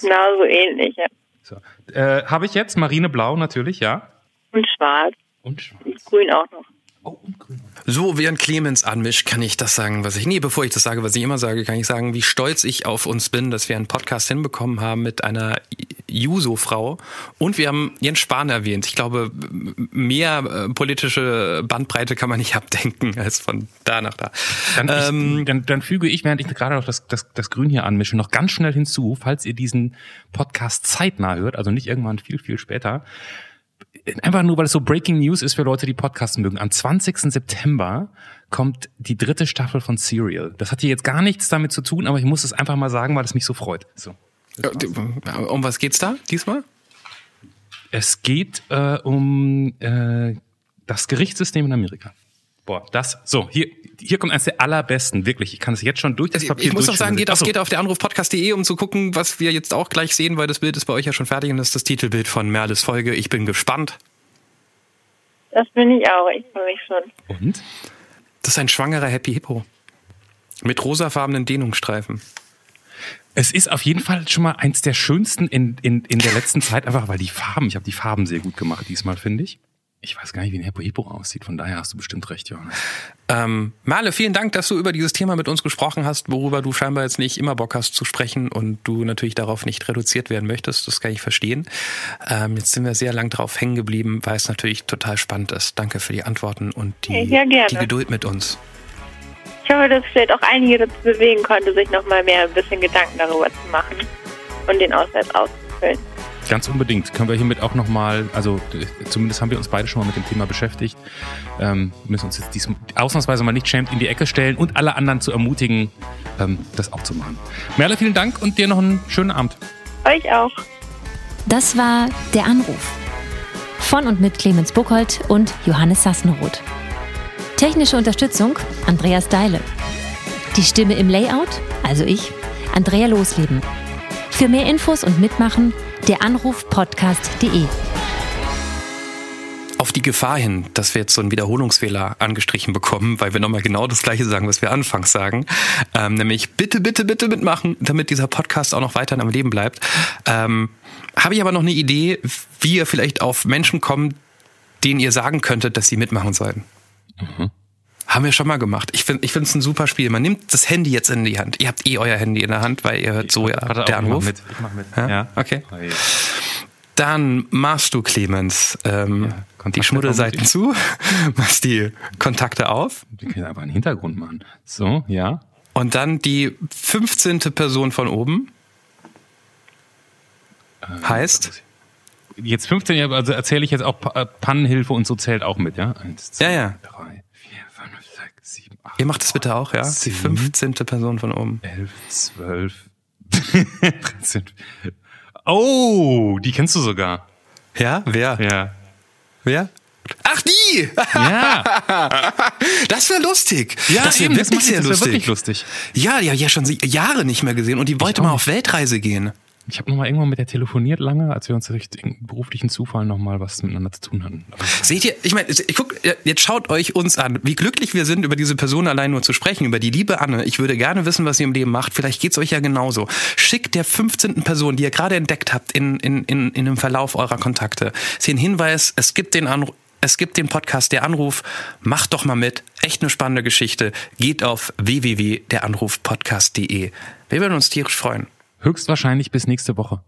Genau so ähnlich, ja. So. Äh, Habe ich jetzt Marineblau natürlich, ja. Und schwarz. Und schwarz. Und grün auch noch. Oh, und grün. So, während Clemens anmischt, kann ich das sagen, was ich, nee, bevor ich das sage, was ich immer sage, kann ich sagen, wie stolz ich auf uns bin, dass wir einen Podcast hinbekommen haben mit einer Juso-Frau. Und wir haben Jens Spahn erwähnt. Ich glaube, mehr äh, politische Bandbreite kann man nicht abdenken als von da nach da. Dann, Ähm, ich, dann, dann füge ich, während ich gerade noch das, das, das Grün hier anmische, noch ganz schnell hinzu, falls ihr diesen Podcast zeitnah hört, also nicht irgendwann viel, viel später. Einfach nur, weil es so Breaking News ist für Leute, die Podcasts mögen. Am 20. September kommt die dritte Staffel von Serial. Das hat hier jetzt gar nichts damit zu tun, aber ich muss es einfach mal sagen, weil es mich so freut. So. um was geht's da diesmal? Es geht äh, um äh, das Gerichtssystem in Amerika. Boah, das, so, hier, hier kommt eines der allerbesten, wirklich. Ich kann es jetzt schon durch das Papier Ich muss doch sagen, geht auf, so. geht auf der Anrufpodcast.de, um zu gucken, was wir jetzt auch gleich sehen, weil das Bild ist bei euch ja schon fertig und das ist das Titelbild von Merles Folge. Ich bin gespannt. Das bin ich auch. Ich freue mich schon. Und? Das ist ein schwangerer Happy Hippo. Mit rosafarbenen Dehnungsstreifen. Es ist auf jeden Fall schon mal eins der schönsten in, in, in der letzten Zeit, einfach weil die Farben, ich habe die Farben sehr gut gemacht diesmal, finde ich. Ich weiß gar nicht, wie ein Hippo Hippo aussieht, von daher hast du bestimmt recht, Johannes. Ähm, Merle, vielen Dank, dass du über dieses Thema mit uns gesprochen hast, worüber du scheinbar jetzt nicht immer Bock hast zu sprechen und du natürlich darauf nicht reduziert werden möchtest. Das kann ich verstehen. Ähm, jetzt sind wir sehr lang drauf hängen geblieben, weil es natürlich total spannend ist. Danke für die Antworten und die, Ja, die Geduld mit uns. Ich hoffe, dass ich vielleicht auch einige dazu bewegen konnte, sich nochmal mehr ein bisschen Gedanken darüber zu machen und den Ausweis auszufüllen. Ganz unbedingt. Können wir hiermit auch nochmal, also zumindest haben wir uns beide schon mal mit dem Thema beschäftigt, ähm, müssen uns jetzt dies, ausnahmsweise mal nicht schämt in die Ecke stellen und alle anderen zu ermutigen, ähm, das auch zu machen. Merle, vielen Dank und dir noch einen schönen Abend. Euch auch. Das war Der Anruf. Von und mit Clemens Buchholz und Johannes Sassenroth. Technische Unterstützung Andreas Deile. Die Stimme im Layout, also ich, Andrea Losleben. Für mehr Infos und Mitmachen der Anrufpodcast.de. Auf die Gefahr hin, dass wir jetzt so einen Wiederholungsfehler angestrichen bekommen, weil wir nochmal genau das Gleiche sagen, was wir anfangs sagen, ähm, nämlich bitte, bitte, bitte mitmachen, damit dieser Podcast auch noch weiterhin am Leben bleibt, ähm, habe ich aber noch eine Idee, wie ihr vielleicht auf Menschen kommt, denen ihr sagen könntet, dass sie mitmachen sollten. Haben wir schon mal gemacht. Ich finde ich finde es ein super Spiel. Man nimmt das Handy jetzt in die Hand. Ihr habt eh euer Handy in der Hand, weil ihr hört so ja der auch, ich mach Anruf. mit. Ich mach mit. Ja? Ja. Okay. Oh. Dann machst du, Clemens, ähm, Ja, die Schmuddelseiten zu, machst die Kontakte auf Wir können einfach einen Hintergrund machen. So, ja. und dann die 15. Person von oben heißt, Jetzt 15 Jahre, also erzähle ich jetzt auch Pa- Pannenhilfe und so zählt auch mit, ja? Eins, zwei, Ja, ja. drei, ihr macht das bitte auch, ja? Die Zehn. 15. Person von oben. elf, zwölf, 13. Oh, die kennst du sogar. Ja? Wer? Ja. Wer? Ach, die! Ja, Das wäre lustig. ja das wäre das wirklich sehr das wär lustig. wirklich lustig. Ja, die habe ich ja schon Jahre nicht mehr gesehen und die wollte mal auf Weltreise gehen. Ich habe noch mal irgendwann mit der telefoniert lange, als wir uns durch den beruflichen Zufall noch mal was miteinander zu tun hatten. Seht ihr, ich meine, jetzt schaut euch uns an, wie glücklich wir sind, über diese Person allein nur zu sprechen, über die liebe Anne. Ich würde gerne wissen, was ihr im Leben macht. Vielleicht geht's euch ja genauso. Schickt der 15. Person, die ihr gerade entdeckt habt, in, in, in, in dem Verlauf eurer Kontakte, den Hinweis, es gibt den Anruf. Es gibt den Podcast Der Anruf. Macht doch mal mit. Echt eine spannende Geschichte. Geht auf www.deranrufpodcast.de. Wir würden uns tierisch freuen. Höchstwahrscheinlich bis nächste Woche.